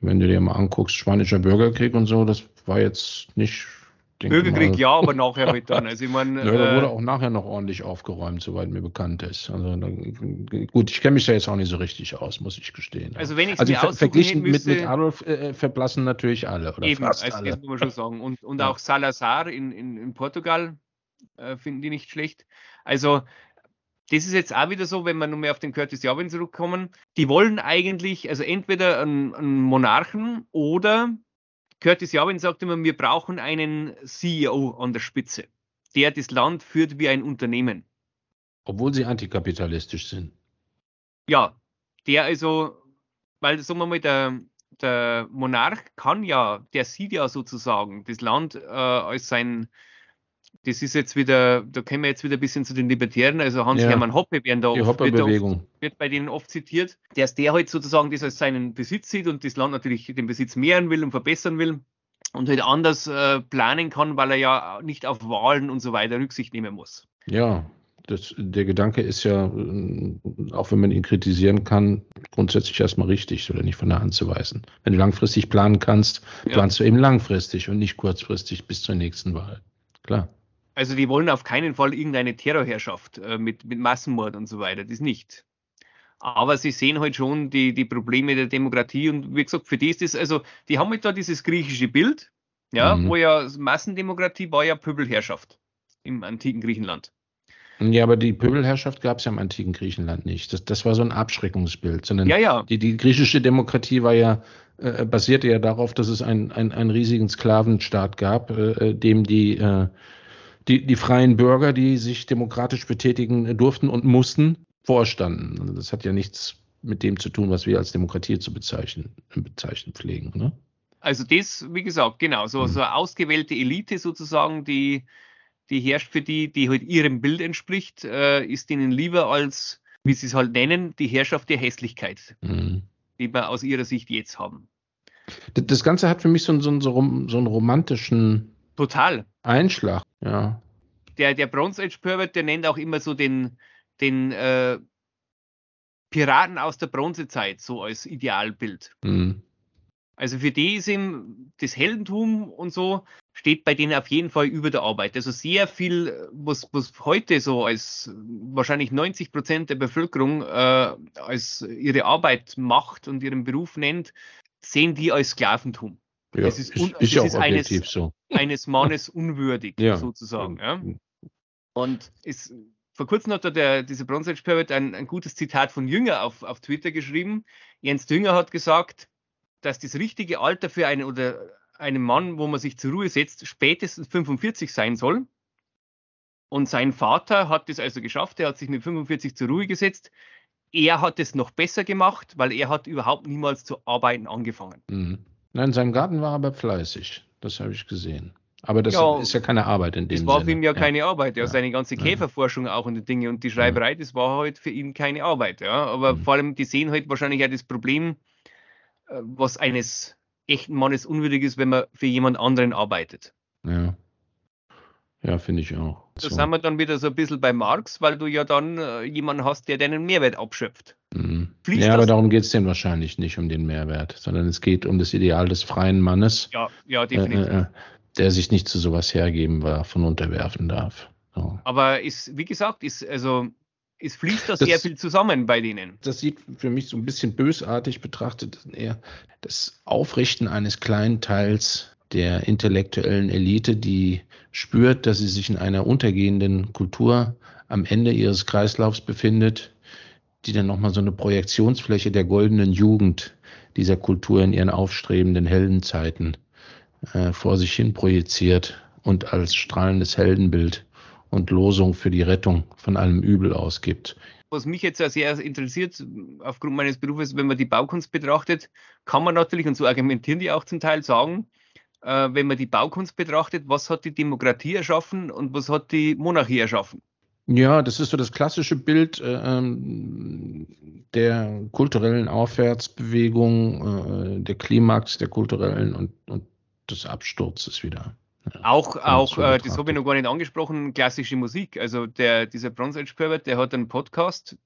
wenn du dir mal anguckst, spanischer Bürgerkrieg und so, das war jetzt nicht Bürgerkrieg ja, aber nachher halt dann. Also ich meine, [LAUGHS] ja, da wurde äh, auch nachher noch ordentlich aufgeräumt, soweit mir bekannt ist. Also gut, ich kenne mich da jetzt auch nicht so richtig aus, muss ich gestehen. Also wenn ich also ver verglichen mit, mit Adolf äh, äh, verblassen natürlich alle oder eben, fast also alle. Das muss man schon [LAUGHS] sagen. Und, und ja. auch Salazar in, in, in Portugal äh, finden die nicht schlecht. Also das ist jetzt auch wieder so, wenn wir nur mehr auf den Curtis Jarwin zurückkommen. Die wollen eigentlich, also entweder einen, einen Monarchen oder Curtis Jarwin sagt immer, wir brauchen einen CEO an der Spitze, der das Land führt wie ein Unternehmen. Obwohl sie antikapitalistisch sind. Ja, der also, weil sagen wir mal, der, der Monarch kann ja, der sieht ja sozusagen das Land äh, als sein, das ist jetzt wieder, da kommen wir jetzt wieder ein bisschen zu den Libertären, also Hans-Hermann ja, Hoppe werden da oft, wird, oft, wird, bei denen oft zitiert, dass der halt sozusagen das als seinen Besitz sieht und das Land natürlich den Besitz mehren will und verbessern will und halt anders äh, planen kann, weil er ja nicht auf Wahlen und so weiter Rücksicht nehmen muss. Ja, das, der Gedanke ist ja, äh, auch wenn man ihn kritisieren kann, grundsätzlich erstmal richtig oder nicht von der Hand zu weisen. Wenn du langfristig planen kannst, ja. planst du eben langfristig und nicht kurzfristig bis zur nächsten Wahl. Klar. Also die wollen auf keinen Fall irgendeine Terrorherrschaft äh, mit, mit Massenmord und so weiter, das nicht. Aber sie sehen halt schon die, die Probleme der Demokratie und wie gesagt, für die ist das, also die haben halt da dieses griechische Bild, ja, mhm. wo ja Massendemokratie war ja Pöbelherrschaft im antiken Griechenland. Ja, aber die Pöbelherrschaft gab es ja im antiken Griechenland nicht. Das, das war so ein Abschreckungsbild, sondern ja, ja. Die, die griechische Demokratie war ja, äh, basierte ja darauf, dass es ein, ein, einen riesigen Sklavenstaat gab, äh, äh, dem die, äh, die, die freien Bürger, die sich demokratisch betätigen durften und mussten, vorstanden. Also das hat ja nichts mit dem zu tun, was wir als Demokratie zu bezeichnen, bezeichnen pflegen. Ne? Also das, wie gesagt, genau, so, mhm. so eine ausgewählte Elite sozusagen, die, die herrscht für die, die halt ihrem Bild entspricht, äh, ist ihnen lieber als, wie sie es halt nennen, die Herrschaft der Hässlichkeit, mhm. die wir aus ihrer Sicht jetzt haben. Das Ganze hat für mich so, einen, so, einen, so einen romantischen Total. Einschlag, ja. Der, der Bronze Age Pervert, der nennt auch immer so den, den äh, Piraten aus der Bronzezeit so als Idealbild. Mhm. Also für die ist ihm das Heldentum und so steht bei denen auf jeden Fall über der Arbeit. Also sehr viel, was, was heute so als wahrscheinlich 90 Prozent der Bevölkerung äh, als ihre Arbeit macht und ihren Beruf nennt, sehen die als Sklaventum. Ja, es ist, ist, ist ja auch ist eines, so. eines Mannes unwürdig, [LAUGHS] ja. sozusagen. Ja. Und ist, vor kurzem hat da der, dieser Bronze Age ein, ein gutes Zitat von Jünger auf, auf Twitter geschrieben. Jens Dünger hat gesagt, dass das richtige Alter für einen oder einen Mann, wo man sich zur Ruhe setzt, spätestens 45 sein soll. Und sein Vater hat das also geschafft. Er hat sich mit 45 zur Ruhe gesetzt. Er hat es noch besser gemacht, weil er hat überhaupt niemals zu arbeiten angefangen. Mhm. Nein, sein Garten war aber fleißig. Das habe ich gesehen. Aber das ja, ist ja keine Arbeit in dem Das war Sinne. für ihn ja, ja. keine Arbeit. Ja, seine ganze Käferforschung auch und die Dinge und die Schreiberei, das war halt für ihn keine Arbeit. Ja, aber mhm. vor allem, die sehen halt wahrscheinlich auch das Problem, äh, was eines echten Mannes unwürdig ist, wenn man für jemand anderen arbeitet. Ja. Ja, finde ich auch. Da so. sind wir dann wieder so ein bisschen bei Marx, weil du ja dann äh, jemanden hast, der deinen Mehrwert abschöpft. Mhm. Ja, aber darum geht es denn wahrscheinlich nicht um den Mehrwert, sondern es geht um das Ideal des freien Mannes. Ja, ja, definitiv. Äh, äh, der sich nicht zu sowas hergeben, davon unterwerfen darf. So. Aber ist, wie gesagt, ist also es fließt da sehr viel zusammen bei denen. Das sieht für mich so ein bisschen bösartig betrachtet eher das Aufrichten eines kleinen Teils der intellektuellen Elite, die spürt, dass sie sich in einer untergehenden Kultur am Ende ihres Kreislaufs befindet, die dann nochmal so eine Projektionsfläche der goldenen Jugend dieser Kultur in ihren aufstrebenden Heldenzeiten äh, vor sich hin projiziert und als strahlendes Heldenbild und Losung für die Rettung von allem Übel ausgibt. Was mich jetzt sehr interessiert, aufgrund meines Berufes, wenn man die Baukunst betrachtet, kann man natürlich, und so argumentieren die auch zum Teil, sagen, äh, wenn man die Baukunst betrachtet, was hat die Demokratie erschaffen und was hat die Monarchie erschaffen? Ja, das ist so das klassische Bild äh, ähm, der kulturellen Aufwärtsbewegung, äh, der Klimax der kulturellen und, und des Absturzes wieder. Auch, auch äh, das habe ich noch gar nicht angesprochen, klassische Musik. Also der, dieser Bronze Age Pervert, der hat einen Podcast,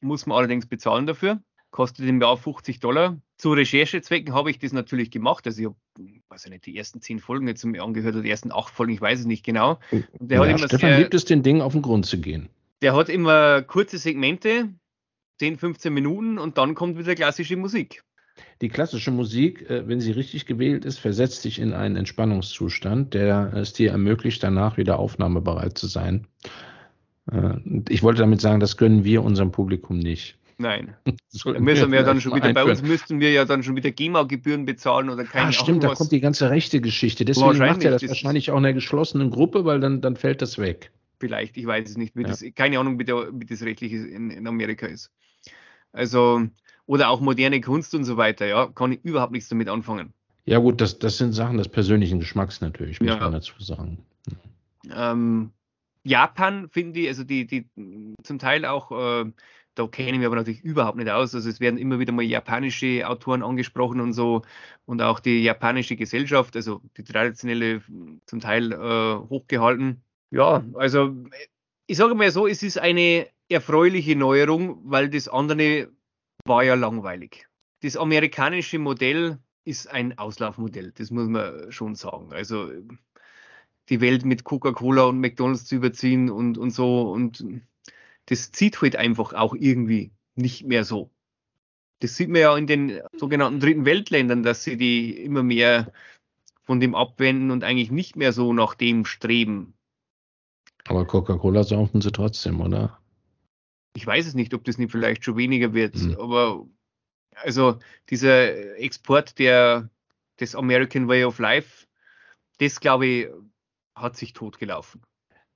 muss man allerdings bezahlen dafür, kostet im Jahr 50 Dollar. Zu Recherchezwecken habe ich das natürlich gemacht. Also ich habe, weiß ich nicht, die ersten zehn Folgen jetzt mir angehört oder die ersten acht Folgen, ich weiß es nicht genau. Und der ja, hat immer Stefan sehr, liebt es, den Dingen auf den Grund zu gehen. Der hat immer kurze Segmente, 10, 15 Minuten und dann kommt wieder klassische Musik. Die klassische Musik, äh, wenn sie richtig gewählt ist, versetzt dich in einen Entspannungszustand, der es dir ermöglicht, danach wieder aufnahmebereit zu sein. Äh, ich wollte damit sagen, das gönnen wir unserem Publikum nicht. Nein. [LAUGHS] Müssen wir dann schon wieder, bei uns müssten wir ja dann schon wieder GEMA-Gebühren bezahlen oder keine Ah, stimmt, da kommt die ganze rechte Geschichte. Deswegen macht er das, das wahrscheinlich auch in einer geschlossenen Gruppe, weil dann, dann fällt das weg. Vielleicht, ich weiß es nicht. Wie ja. das, keine Ahnung, wie, der, wie das rechtlich in, in Amerika ist. Also, oder auch moderne Kunst und so weiter, ja, kann ich überhaupt nichts damit anfangen. Ja, gut, das, das sind Sachen des persönlichen Geschmacks natürlich, muss ja. man dazu sagen. Ähm, Japan finde ich, also die, die zum Teil auch, äh, da kenne ich mich aber natürlich überhaupt nicht aus. Also es werden immer wieder mal japanische Autoren angesprochen und so und auch die japanische Gesellschaft, also die traditionelle zum Teil äh, hochgehalten. Ja, also ich sage mal so, es ist eine erfreuliche Neuerung, weil das andere war ja langweilig. Das amerikanische Modell ist ein Auslaufmodell, das muss man schon sagen. Also die Welt mit Coca-Cola und McDonalds zu überziehen und, und so und das zieht halt einfach auch irgendwie nicht mehr so. Das sieht man ja in den sogenannten dritten Weltländern, dass sie die immer mehr von dem abwenden und eigentlich nicht mehr so nach dem streben. Aber Coca-Cola saufen sie trotzdem, oder? Ich weiß es nicht, ob das nicht vielleicht schon weniger wird, mhm. aber also dieser Export der, des American Way of Life, das glaube ich, hat sich totgelaufen.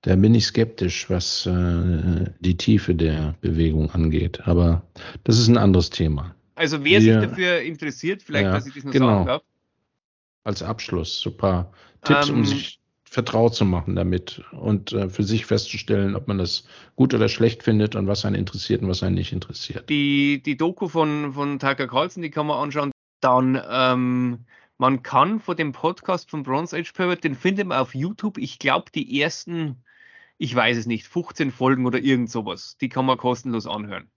Da bin ich skeptisch, was äh, die Tiefe der Bewegung angeht. Aber das ist ein anderes Thema. Also wer Wir, sich dafür interessiert, vielleicht, ja, dass ich das noch genau. sagen darf. Als Abschluss, so ein paar Tipps, ähm, um sich vertraut zu machen damit und äh, für sich festzustellen, ob man das gut oder schlecht findet und was einen interessiert und was einen nicht interessiert. Die, die Doku von, von Tucker Carlson, die kann man anschauen. Dann, ähm, man kann vor dem Podcast von Bronze Age Pervert, den findet man auf YouTube. Ich glaube, die ersten, ich weiß es nicht, 15 Folgen oder irgend sowas, die kann man kostenlos anhören.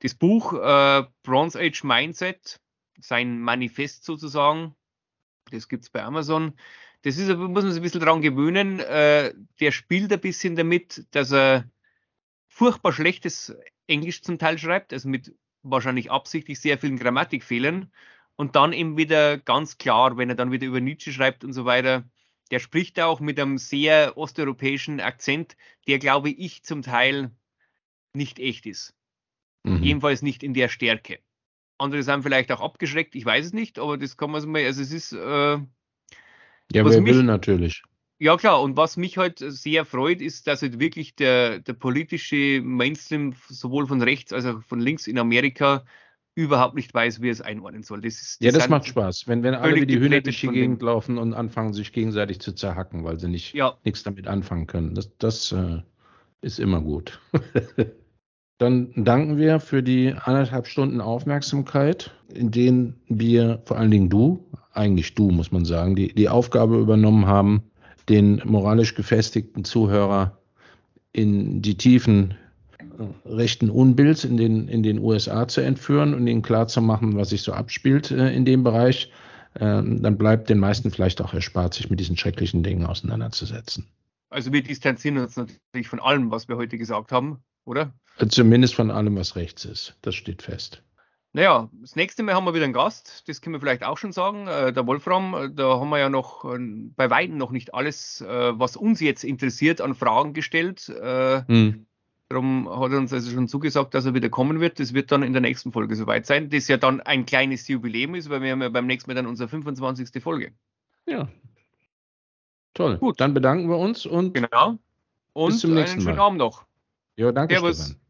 Das Buch äh, Bronze Age Mindset, sein Manifest sozusagen, das gibt es bei Amazon das ist, muss man sich ein bisschen dran gewöhnen. Äh, der spielt ein bisschen damit, dass er furchtbar schlechtes Englisch zum Teil schreibt, also mit wahrscheinlich absichtlich sehr vielen Grammatikfehlern. Und dann eben wieder ganz klar, wenn er dann wieder über Nietzsche schreibt und so weiter, der spricht auch mit einem sehr osteuropäischen Akzent, der, glaube ich, zum Teil nicht echt ist. Mhm. Jedenfalls nicht in der Stärke. Andere sind vielleicht auch abgeschreckt, ich weiß es nicht, aber das kann man so mal, also es ist, äh, ja, was wer mich, will natürlich. Ja, klar. Und was mich halt sehr freut, ist, dass halt wirklich der, der politische Mainstream sowohl von rechts als auch von links in Amerika überhaupt nicht weiß, wie es einordnen soll. Das ist, das ja, das macht Spaß. Wenn, wenn alle wie die Hühner durch die Gegend laufen und anfangen, sich gegenseitig zu zerhacken, weil sie nicht ja. nichts damit anfangen können. Das, das äh, ist immer gut. [LAUGHS] Dann danken wir für die anderthalb Stunden Aufmerksamkeit, in denen wir, vor allen Dingen du, eigentlich du, muss man sagen, die, die Aufgabe übernommen haben, den moralisch gefestigten Zuhörer in die Tiefen rechten Unbilds in den, in den USA zu entführen und ihnen klarzumachen, was sich so abspielt äh, in dem Bereich. Äh, dann bleibt den meisten vielleicht auch erspart, sich mit diesen schrecklichen Dingen auseinanderzusetzen. Also wir distanzieren uns natürlich von allem, was wir heute gesagt haben, oder? Zumindest von allem, was rechts ist. Das steht fest. Naja, das nächste Mal haben wir wieder einen Gast, das können wir vielleicht auch schon sagen. Äh, der Wolfram, äh, da haben wir ja noch äh, bei Weitem noch nicht alles, was uns jetzt interessiert, an Fragen gestellt. Hm. Darum hat er uns also schon zugesagt, dass er wieder kommen wird. Das wird dann in der nächsten Folge soweit sein, das ja dann ein kleines Jubiläum ist, weil wir haben ja beim nächsten Mal dann unsere 25. Folge. Ja. Toll. Gut. Dann bedanken wir uns und genau. und bis zum nächsten einen schönen Abend noch. Ja, danke. Servus. Stefan.